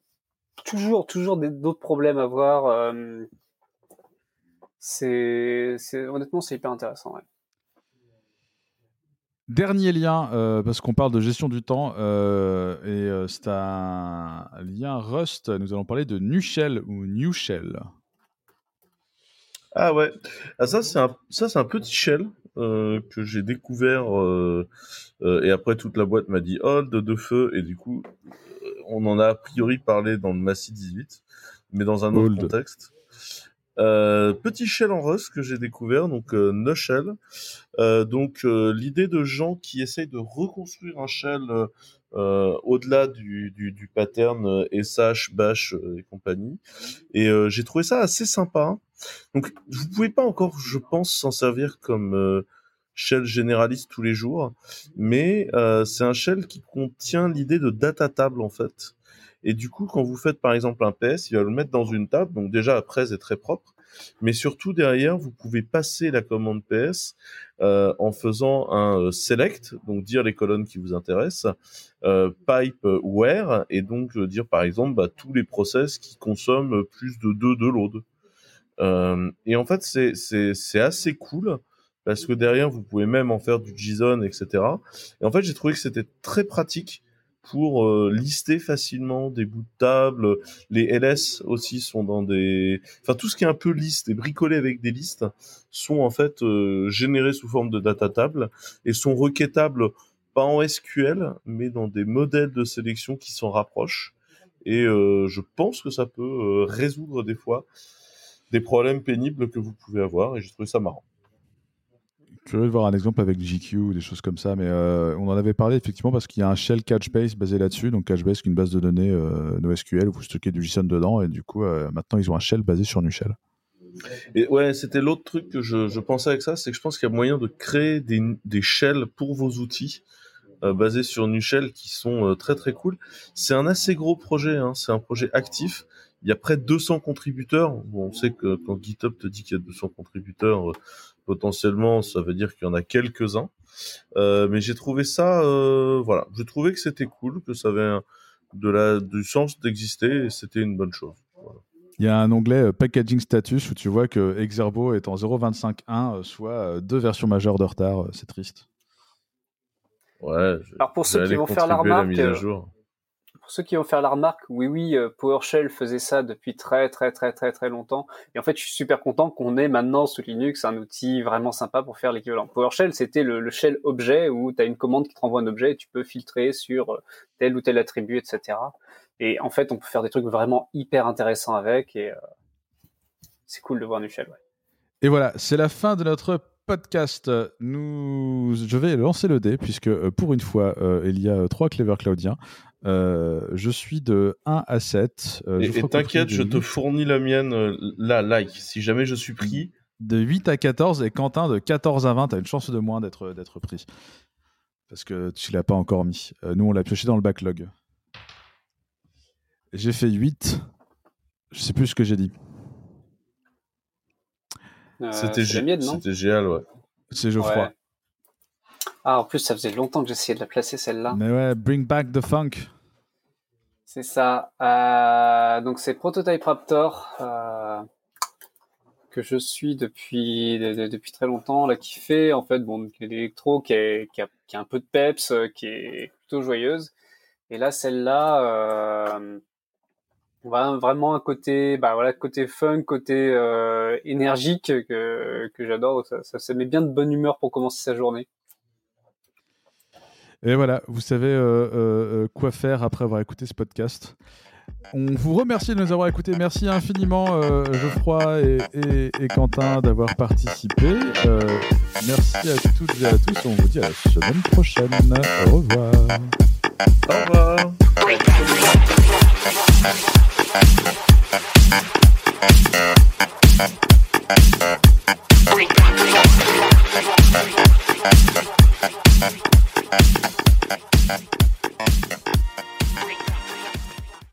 Speaker 3: toujours, toujours d'autres problèmes à voir. Euh, c'est, honnêtement, c'est hyper intéressant.
Speaker 1: Dernier lien, euh, parce qu'on parle de gestion du temps, euh, et euh, c'est un lien Rust. Nous allons parler de Nushell ou Newshell.
Speaker 2: Ah ouais, ah, ça c'est un, ça c'est un petit shell que j'ai découvert et après toute la boîte m'a dit hold de feu et du coup on en a a priori parlé dans le Massy 18, mais dans un autre contexte. Euh, petit shell en Rust que j'ai découvert, donc euh, no shell. Euh, donc euh, l'idée de gens qui essayent de reconstruire un shell au-delà du, du, du, pattern SH, Bash et compagnie. Et j'ai trouvé ça assez sympa. Donc vous pouvez pas encore, je pense, s'en servir comme shell généraliste tous les jours, mais c'est un shell qui contient l'idée de data table en fait. Et du coup, quand vous faites par exemple un PS, il va le mettre dans une table. Donc déjà, après, c'est très propre. Mais surtout derrière, vous pouvez passer la commande PS euh, en faisant un euh, select, donc dire les colonnes qui vous intéressent, euh, pipe where, et donc euh, dire par exemple bah, tous les process qui consomment plus de 2 de load. Euh, et en fait, c'est assez cool parce que derrière, vous pouvez même en faire du JSON, etc. Et en fait, j'ai trouvé que c'était très pratique pour euh, lister facilement des bouts de table. Les LS aussi sont dans des, enfin tout ce qui est un peu liste et bricolé avec des listes sont en fait euh, générés sous forme de data table et sont requêtables pas en SQL mais dans des modèles de sélection qui s'en rapprochent. Et euh, je pense que ça peut résoudre des fois des problèmes pénibles que vous pouvez avoir et j'ai trouvé ça marrant
Speaker 1: curieux de voir un exemple avec GQ ou des choses comme ça, mais euh, on en avait parlé effectivement parce qu'il y a un shell Catchbase basé là-dessus. Donc Catchbase, qui est une base de données euh, NoSQL où vous stockez du JSON dedans, et du coup, euh, maintenant ils ont un shell basé sur Nushell.
Speaker 2: Et ouais, c'était l'autre truc que je, pensais avec ça, c'est que je pense qu'il y a moyen de créer des, shells pour vos outils basés sur Nushell qui sont très très cool. C'est un assez gros projet, hein, c'est un projet actif. Il y a près de 200 contributeurs. On sait que quand GitHub te dit qu'il y a 200 contributeurs, potentiellement, ça veut dire qu'il y en a quelques-uns. Euh, mais j'ai trouvé ça, euh, voilà, j'ai trouvé que c'était cool, que ça avait de la, du sens d'exister et c'était une bonne chose.
Speaker 1: Il y a un onglet euh, Packaging Status où tu vois que Exerbo est en 0.25.1, soit deux versions majeures de retard. C'est triste.
Speaker 2: Ouais.
Speaker 3: Alors pour ceux qui vont faire la remarque, pour ceux qui vont faire la remarque, oui, oui, euh, PowerShell faisait ça depuis très, très, très, très, très longtemps. Et en fait, je suis super content qu'on ait maintenant sous Linux un outil vraiment sympa pour faire l'équivalent. PowerShell, c'était le, shell objet où tu as une commande qui te renvoie un objet et tu peux filtrer sur euh, tel ou tel attribut, etc. Et en fait, on peut faire des trucs vraiment hyper intéressants avec et euh, c'est cool de voir du shell.
Speaker 1: Et voilà, c'est la fin de notre podcast. Nous, je vais lancer le dé puisque pour une fois, il y a trois clever claudiens. Euh, je suis de 1 à 7.
Speaker 2: Euh, et t'inquiète, je te fournis la mienne euh, là, like, si jamais je suis pris.
Speaker 1: De 8 à 14 et Quentin de 14 à 20, t'as une chance de moins d'être, d'être pris. Parce que tu l'as pas encore mis. nous, on l'a pioché dans le backlog. J'ai fait 8. Je sais plus ce que j'ai dit.
Speaker 2: c'était génial, ouais.
Speaker 1: C'est Geoffroy.
Speaker 3: Ah, en plus, ça faisait longtemps que j'essayais de la placer celle-là.
Speaker 1: Mais ouais, Bring Back the Funk.
Speaker 3: C'est ça. Euh, donc c'est Prototype Raptor euh, que je suis depuis depuis très longtemps là, qui fait en fait bon l'électro qui, qui, a, qui a un peu de peps, euh, qui est plutôt joyeuse. Et là celle-là, euh, on va vraiment un côté bah voilà côté fun, côté euh, énergique que que j'adore. Ça, ça, ça met bien de bonne humeur pour commencer sa journée.
Speaker 1: Et voilà, vous savez euh, euh, euh, quoi faire après avoir écouté ce podcast. On vous remercie de nous avoir écoutés. Merci infiniment, Geoffroy et, et, et Quentin, d'avoir participé. merci à toutes et à tous. On vous dit à la semaine prochaine. Au revoir.
Speaker 2: Au revoir. Okay.